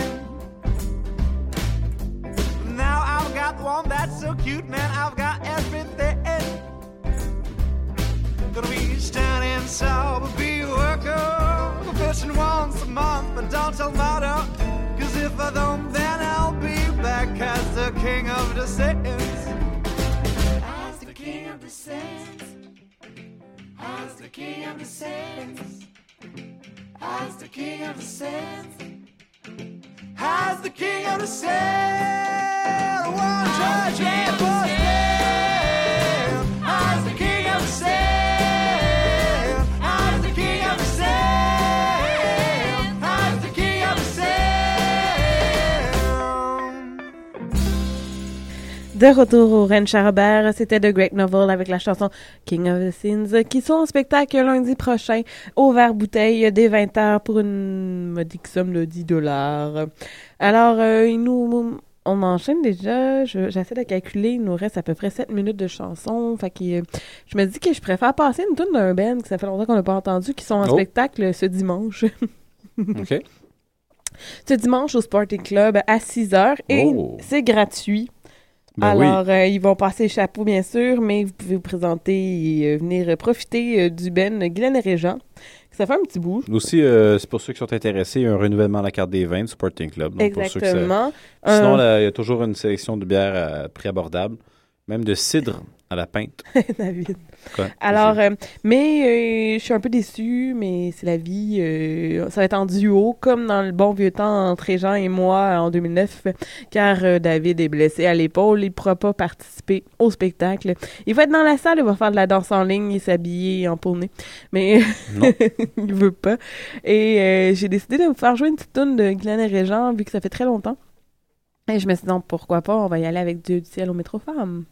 Now I've got one that's so cute, man. I've got everything. Gonna be standing sober, be a worker, fishing once a month, but don't tell mother. Cause if I don't, then I'll be back as the king of the sins. As the king of the sins. As the king of the sins. As the king of the sins. As the king of the sins. One judge and for De retour au Ranch Robert, c'était The Great Novel avec la chanson King of the Sins qui sont en spectacle lundi prochain au Vert Bouteille dès 20h pour une modique somme de 10 dollars. Alors, euh, il nous, on enchaîne déjà. Je- J'essaie de calculer. Il nous reste à peu près 7 minutes de chanson. Fait que euh, je me dis que je préfère passer une tune d'un band que ça fait longtemps qu'on n'a pas entendu qui sont en Oh. spectacle ce dimanche. (laughs) OK. ce dimanche au Sporting Club à 6 h et Oh. c'est gratuit. Ben oui. Alors, euh, ils vont passer le chapeau, bien sûr, mais vous pouvez vous présenter et euh, venir euh, profiter euh, du Ben et Régent. Ça fait un petit bout. Aussi, c'est pour ceux qui sont intéressés, il y a un renouvellement à la carte des vins du Sporting Club. Donc, pour ceux que ça- Exactement. Sinon, là, il y a toujours une sélection de bières à prix abordable, même de cidre à la pinte. (laughs) David. Quoi? Alors, euh, mais euh, je suis un peu déçue, mais c'est la vie. euh, ça va être en duo, comme dans le bon vieux temps entre Régent et moi en 2009, car David est blessé à l'épaule. Il ne pourra pas participer au spectacle. Il va être dans la salle, il va faire de la danse en ligne et s'habiller en poney. Mais (laughs) il veut pas. Et j'ai décidé de vous faire jouer une petite tune de Glenn et Régent, vu que ça fait très longtemps. Et je me suis dit, non, pourquoi pas, on va y aller avec Dieu du ciel au métro femme.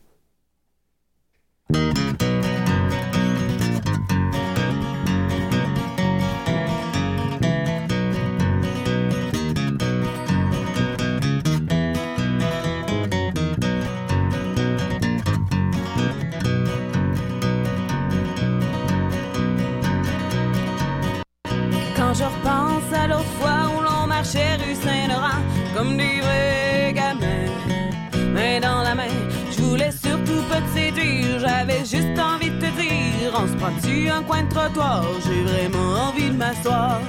Comme des vrais gamins, main dans la main, je voulais surtout pas te séduire, j'avais juste envie de te dire, on se prend-tu un coin de trottoir, j'ai vraiment envie de m'asseoir.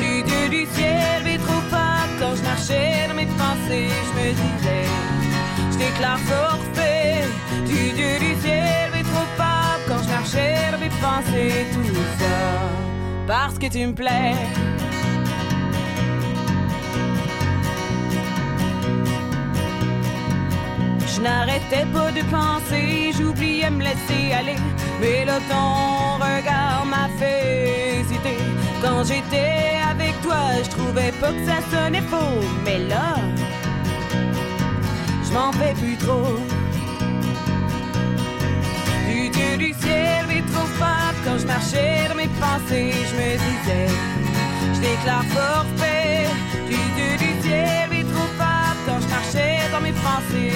Du dieu du ciel, mais trop fort quand je marchais dans mes pensées, je me disais, je déclare forfait. Du dieu du ciel, mais trop fort quand je marchais dans mes pensées, tout ça, parce que tu me plais. Je n'arrêtais pas de penser, j'oubliais me laisser aller. Mais là, ton regard m'a fait hésiter. Quand j'étais avec toi, je trouvais pas que ça sonnait faux. Mais là, je m'en fais plus trop. Du Dieu du ciel, mais trop fort. Quand je marchais dans mes pensées, je me disais, je déclare forfait. Du Dieu du ciel, mais trop fort. Quand je marchais dans mes pensées,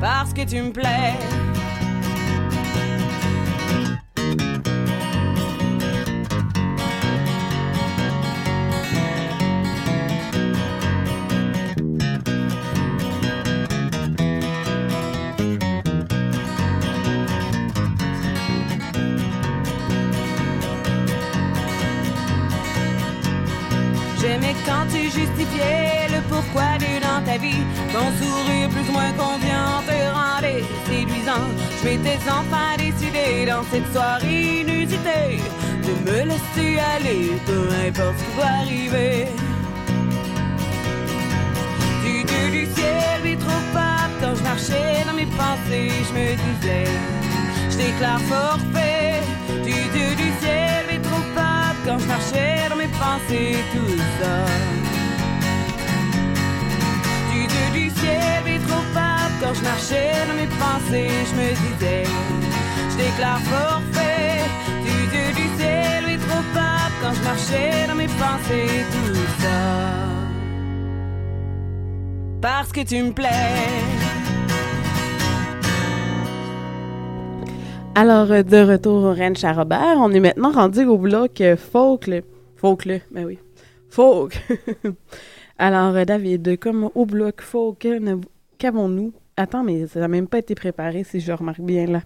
parce que tu me plais. J'aimais quand tu justifiais le pourquoi du vie. Sourire plus ou moins confiant te rendait séduisant. Je m'étais enfin décidé dans cette soirée inusitée de me laisser aller, peu importe ce qui va arriver. Du dieu du ciel, lui trop pas quand je marchais dans mes pensées, je me disais, je déclare forfait. Du dieu du ciel, lui trop pas quand je marchais dans mes pensées, tout ça. Lui trop pas quand je marchais dans mes pensées, je me disais, je déclare forfait. Du dieu du ciel, lui trop pas quand je marchais dans mes pensées, tout ça parce que tu me plais. Alors, euh, de retour au ranch à Robert, on est maintenant rendu au bloc euh, folk. le- Folk, ben oui. Folk. (laughs) Alors, euh, David, comme au bloc folk, euh, qu'avons-nous? Attends, mais ça n'a même pas été préparé, si je remarque bien là.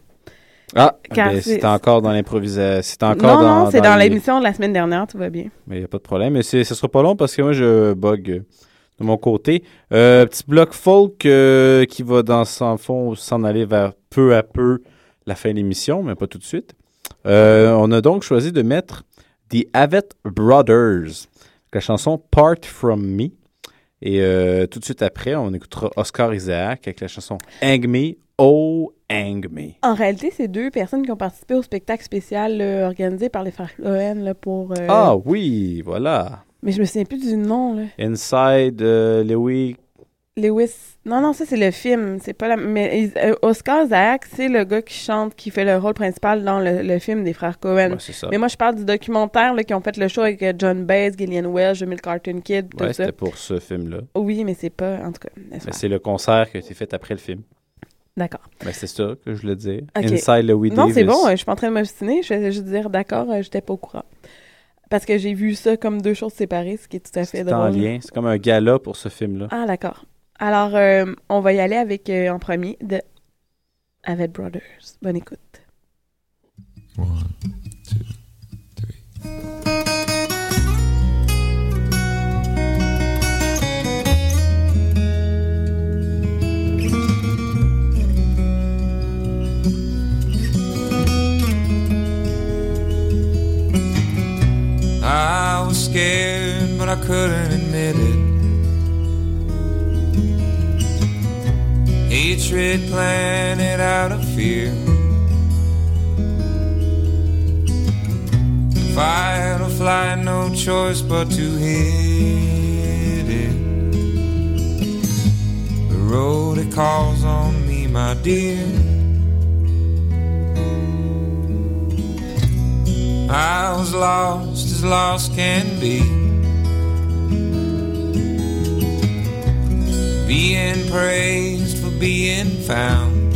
Ah, ben, c'est- encore dans l'improvisation. Non, dans. non, c'est dans, l'émission de la semaine dernière, tout va bien. Mais il n'y a pas de problème. Mais ce sera pas long parce que moi, je bug de mon côté. Euh, petit bloc folk euh, qui va, dans son fond, s'en aller vers peu à peu la fin de l'émission, mais pas tout de suite. Euh, on a donc choisi de mettre The Avett Brothers, la chanson Part From Me. Et euh, tout de suite après, on écoutera Oscar Isaac avec la chanson Hang Me, Oh Hang Me. En réalité, c'est deux personnes qui ont participé au spectacle spécial là, organisé par les frères Cohen là, pour... euh, Ah oui, voilà. Mais je me souviens plus du nom, là. Inside euh, Louis. Lewis. Non, non, ça, c'est le film. C'est pas la... Mais euh, Oscar Isaac, c'est le gars qui chante, qui fait le rôle principal dans le, le film des frères Cohen. Ouais, c'est ça. Mais moi, je parle du documentaire, là, qui ont fait le show avec euh, John Baez, Gillian Welch, Jamil Cartoon Kid, tout Ouais, ça. c'était pour ce film-là. Oui, mais c'est pas... En tout cas, c'est le concert qui a été fait après le film. D'accord. Ben, c'est ça que je voulais dire. Ok. Inside Louis Non, Davis. c'est bon, euh, je suis pas en train de m'obstiner. Je vais juste dire, d'accord, j'étais pas au courant. Parce que j'ai vu ça comme deux choses séparées, ce qui est tout à fait C'est en drôle. lien. C'est comme un gala pour ce film-là. Ah, d'accord. Alors, euh, on va y aller avec, euh, en premier, de Avett Brothers. Bonne écoute. I was scared, but I couldn't admit it. Hatred planted out of fear. Fight or flight, no choice but to hit it. The road it calls on me, my dear. I was lost as lost can be. Being praised being found.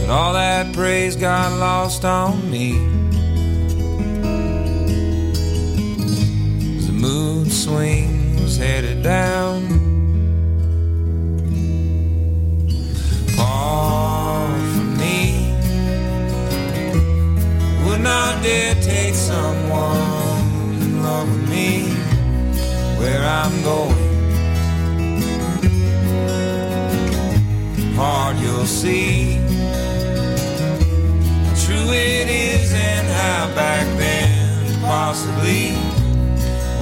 But all that praise got lost on me. As the mood swing was headed down. Far from me would not dare take someone in love with me where I'm going. Hard you'll see how true it is and how back then possibly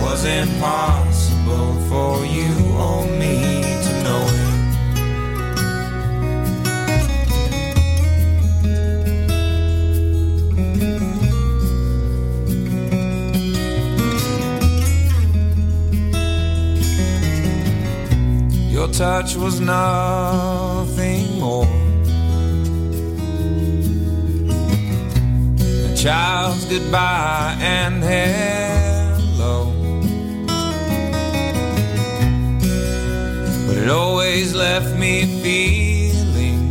was impossible for you or me to know it. Your touch was nothing child's goodbye and hello. But It always left me feeling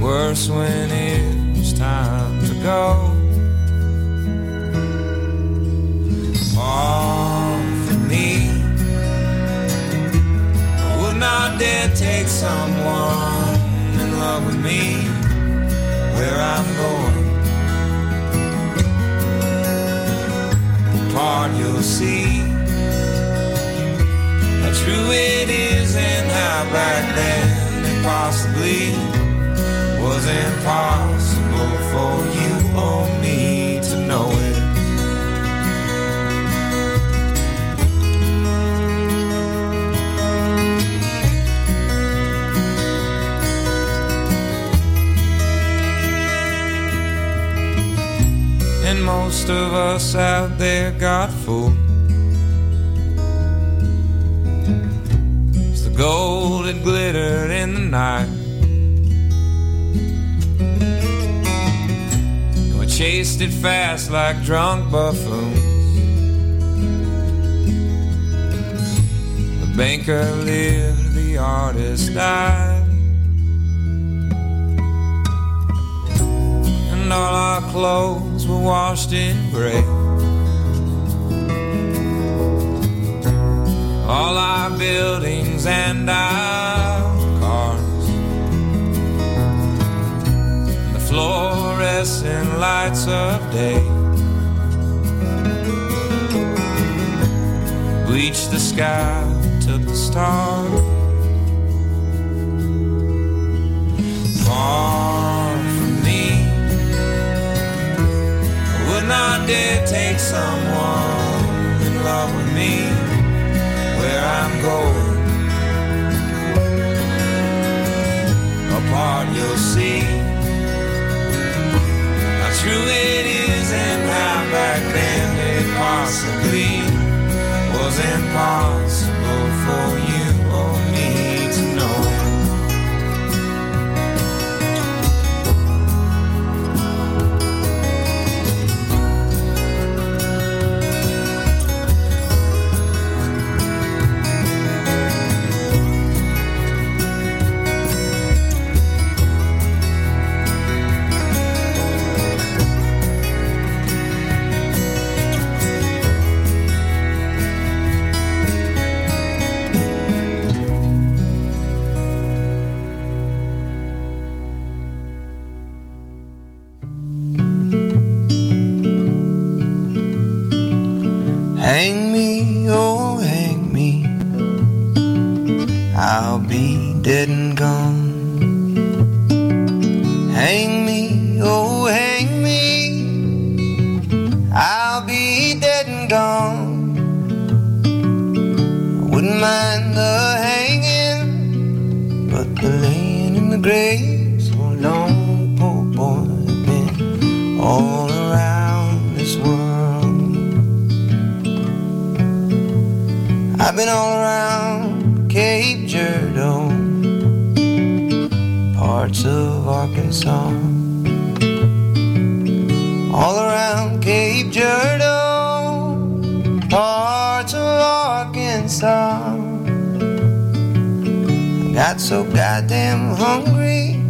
worse when it was time to go. Far from me, I would not dare take someone in love with me where I'm going. Part you'll see how true it is and how back then it possibly was impossible for you or me most of us out there got fooled. It's the gold that glittered in the night. And we chased it fast like drunk buffoons. The banker lived, the artist died. and all our clothes were washed in gray. All our buildings and our cars, the fluorescent lights of day. Bleached the sky, took the stars. Far I dare take someone in love with me where I'm going. Apart, you'll see how true it is and how back then it possibly was impossible for you oh, hang me. I'll be dead and gone. I wouldn't mind the hanging, but the laying in the grave so long, poor boy, I've been all around this world. I've been all around Cape Girardeau, parts of Arkansas. Got so goddamn hungry,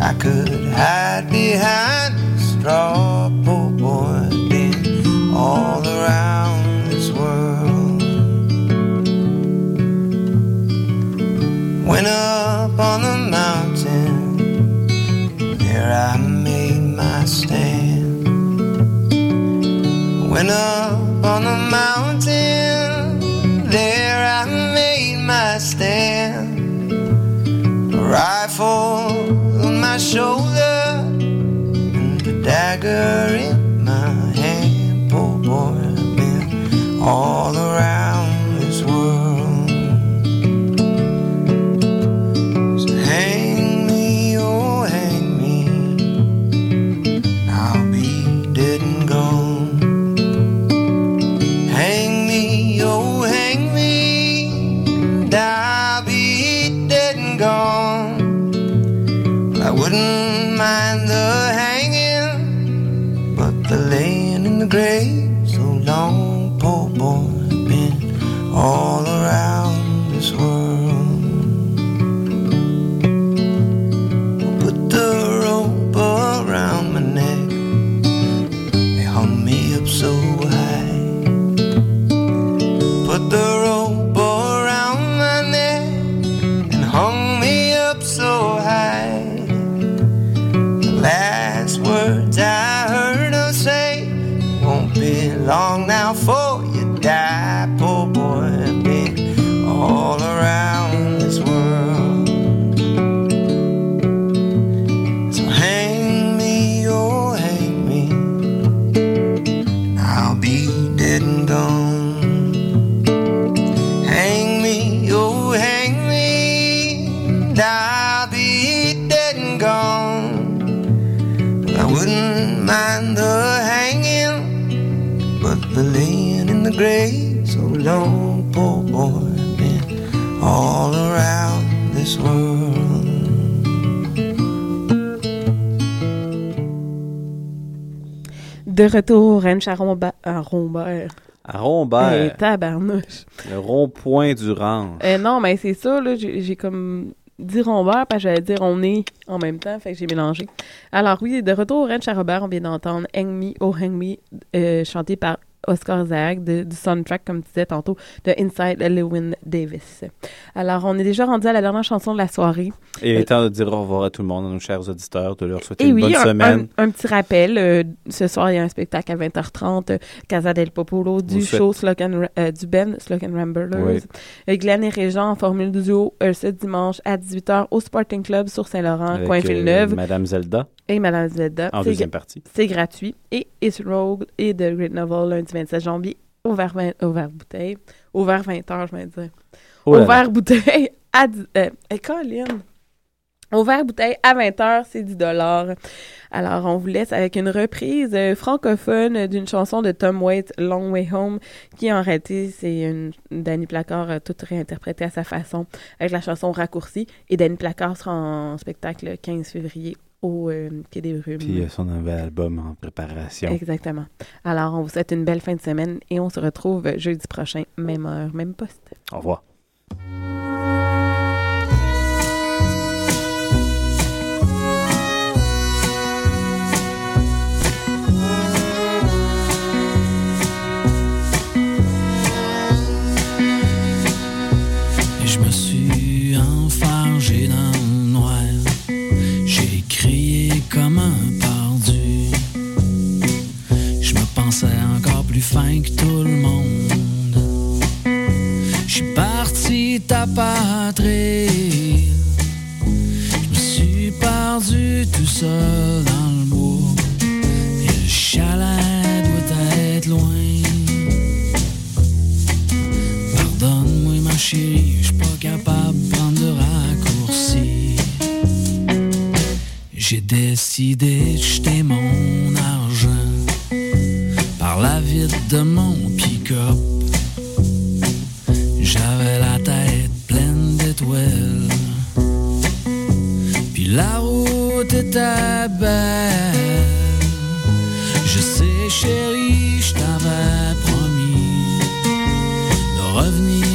I could hide behind a straw. Poor boy, been all around this world. Went up the grave so long, poor boy, been all around this world. De retour, Ranch à, Romba- à Rombert. À Rombert, Eh, tabarnouche. le rond-point du ranch. Euh, non, mais c'est ça, là, j'ai comme dit Rombert, parce que j'allais dire on est en même temps, fait que j'ai mélangé. Alors oui, de retour au Ranch à Robert, on vient d'entendre Hang Me, Oh Hang Me, euh, chanté par Oscar Isaac, de- du soundtrack, comme tu disais tantôt, de Inside Lewin Davis. Alors, on est déjà rendu à la dernière chanson de la soirée. Et il est temps de dire au revoir à tout le monde, à nos chers auditeurs, de leur souhaiter Et une oui, bonne un, semaine. un- un petit rappel. euh, ce soir, il y a un spectacle à 20h30, euh, Casa del Popolo, du Vous show Ra- euh, du Ben Slogan Ramblers. Oui. Euh, Glenn et Régent en formule duo euh, ce dimanche à 18h au Sporting Club sur Saint-Laurent, coin euh, Villeneuve. Madame Zelda, et Madame Zelda. en deuxième partie. C'est gratuit. Et It's Rogue et The Great Novel lundi 27 janvier, ouvert, 20 ouvert bouteille. Ouvert 20h, je vais dire. Oh ouvert bouteille à 10 euh, eh, bouteille à 20h, c'est 10 Alors, on vous laisse avec une reprise euh, francophone d'une chanson de Tom Waits, Long Way Home, qui en réalité, c'est une Danny Placard euh, toute réinterprétée à sa façon, avec la chanson raccourcie. Et Danny Placard sera en spectacle le 15 février au euh, Quai des Brumes. Puis euh, son nouvel album en préparation. Exactement. Alors, on vous souhaite une belle fin de semaine et on se retrouve jeudi prochain, même heure, même poste. Au revoir. Fin que tout le monde. Je suis parti tapatrer. Je me suis perdu tout seul dans le bois. Et le chalet doit être loin. Pardonne-moi ma chérie, je suis pas capable de prendre de raccourci. J'ai décidé de jeter mon argent par la vitre de mon pick-up. J'avais la tête pleine d'étoiles. Puis la route était belle. Je sais, chérie, je t'avais promis de revenir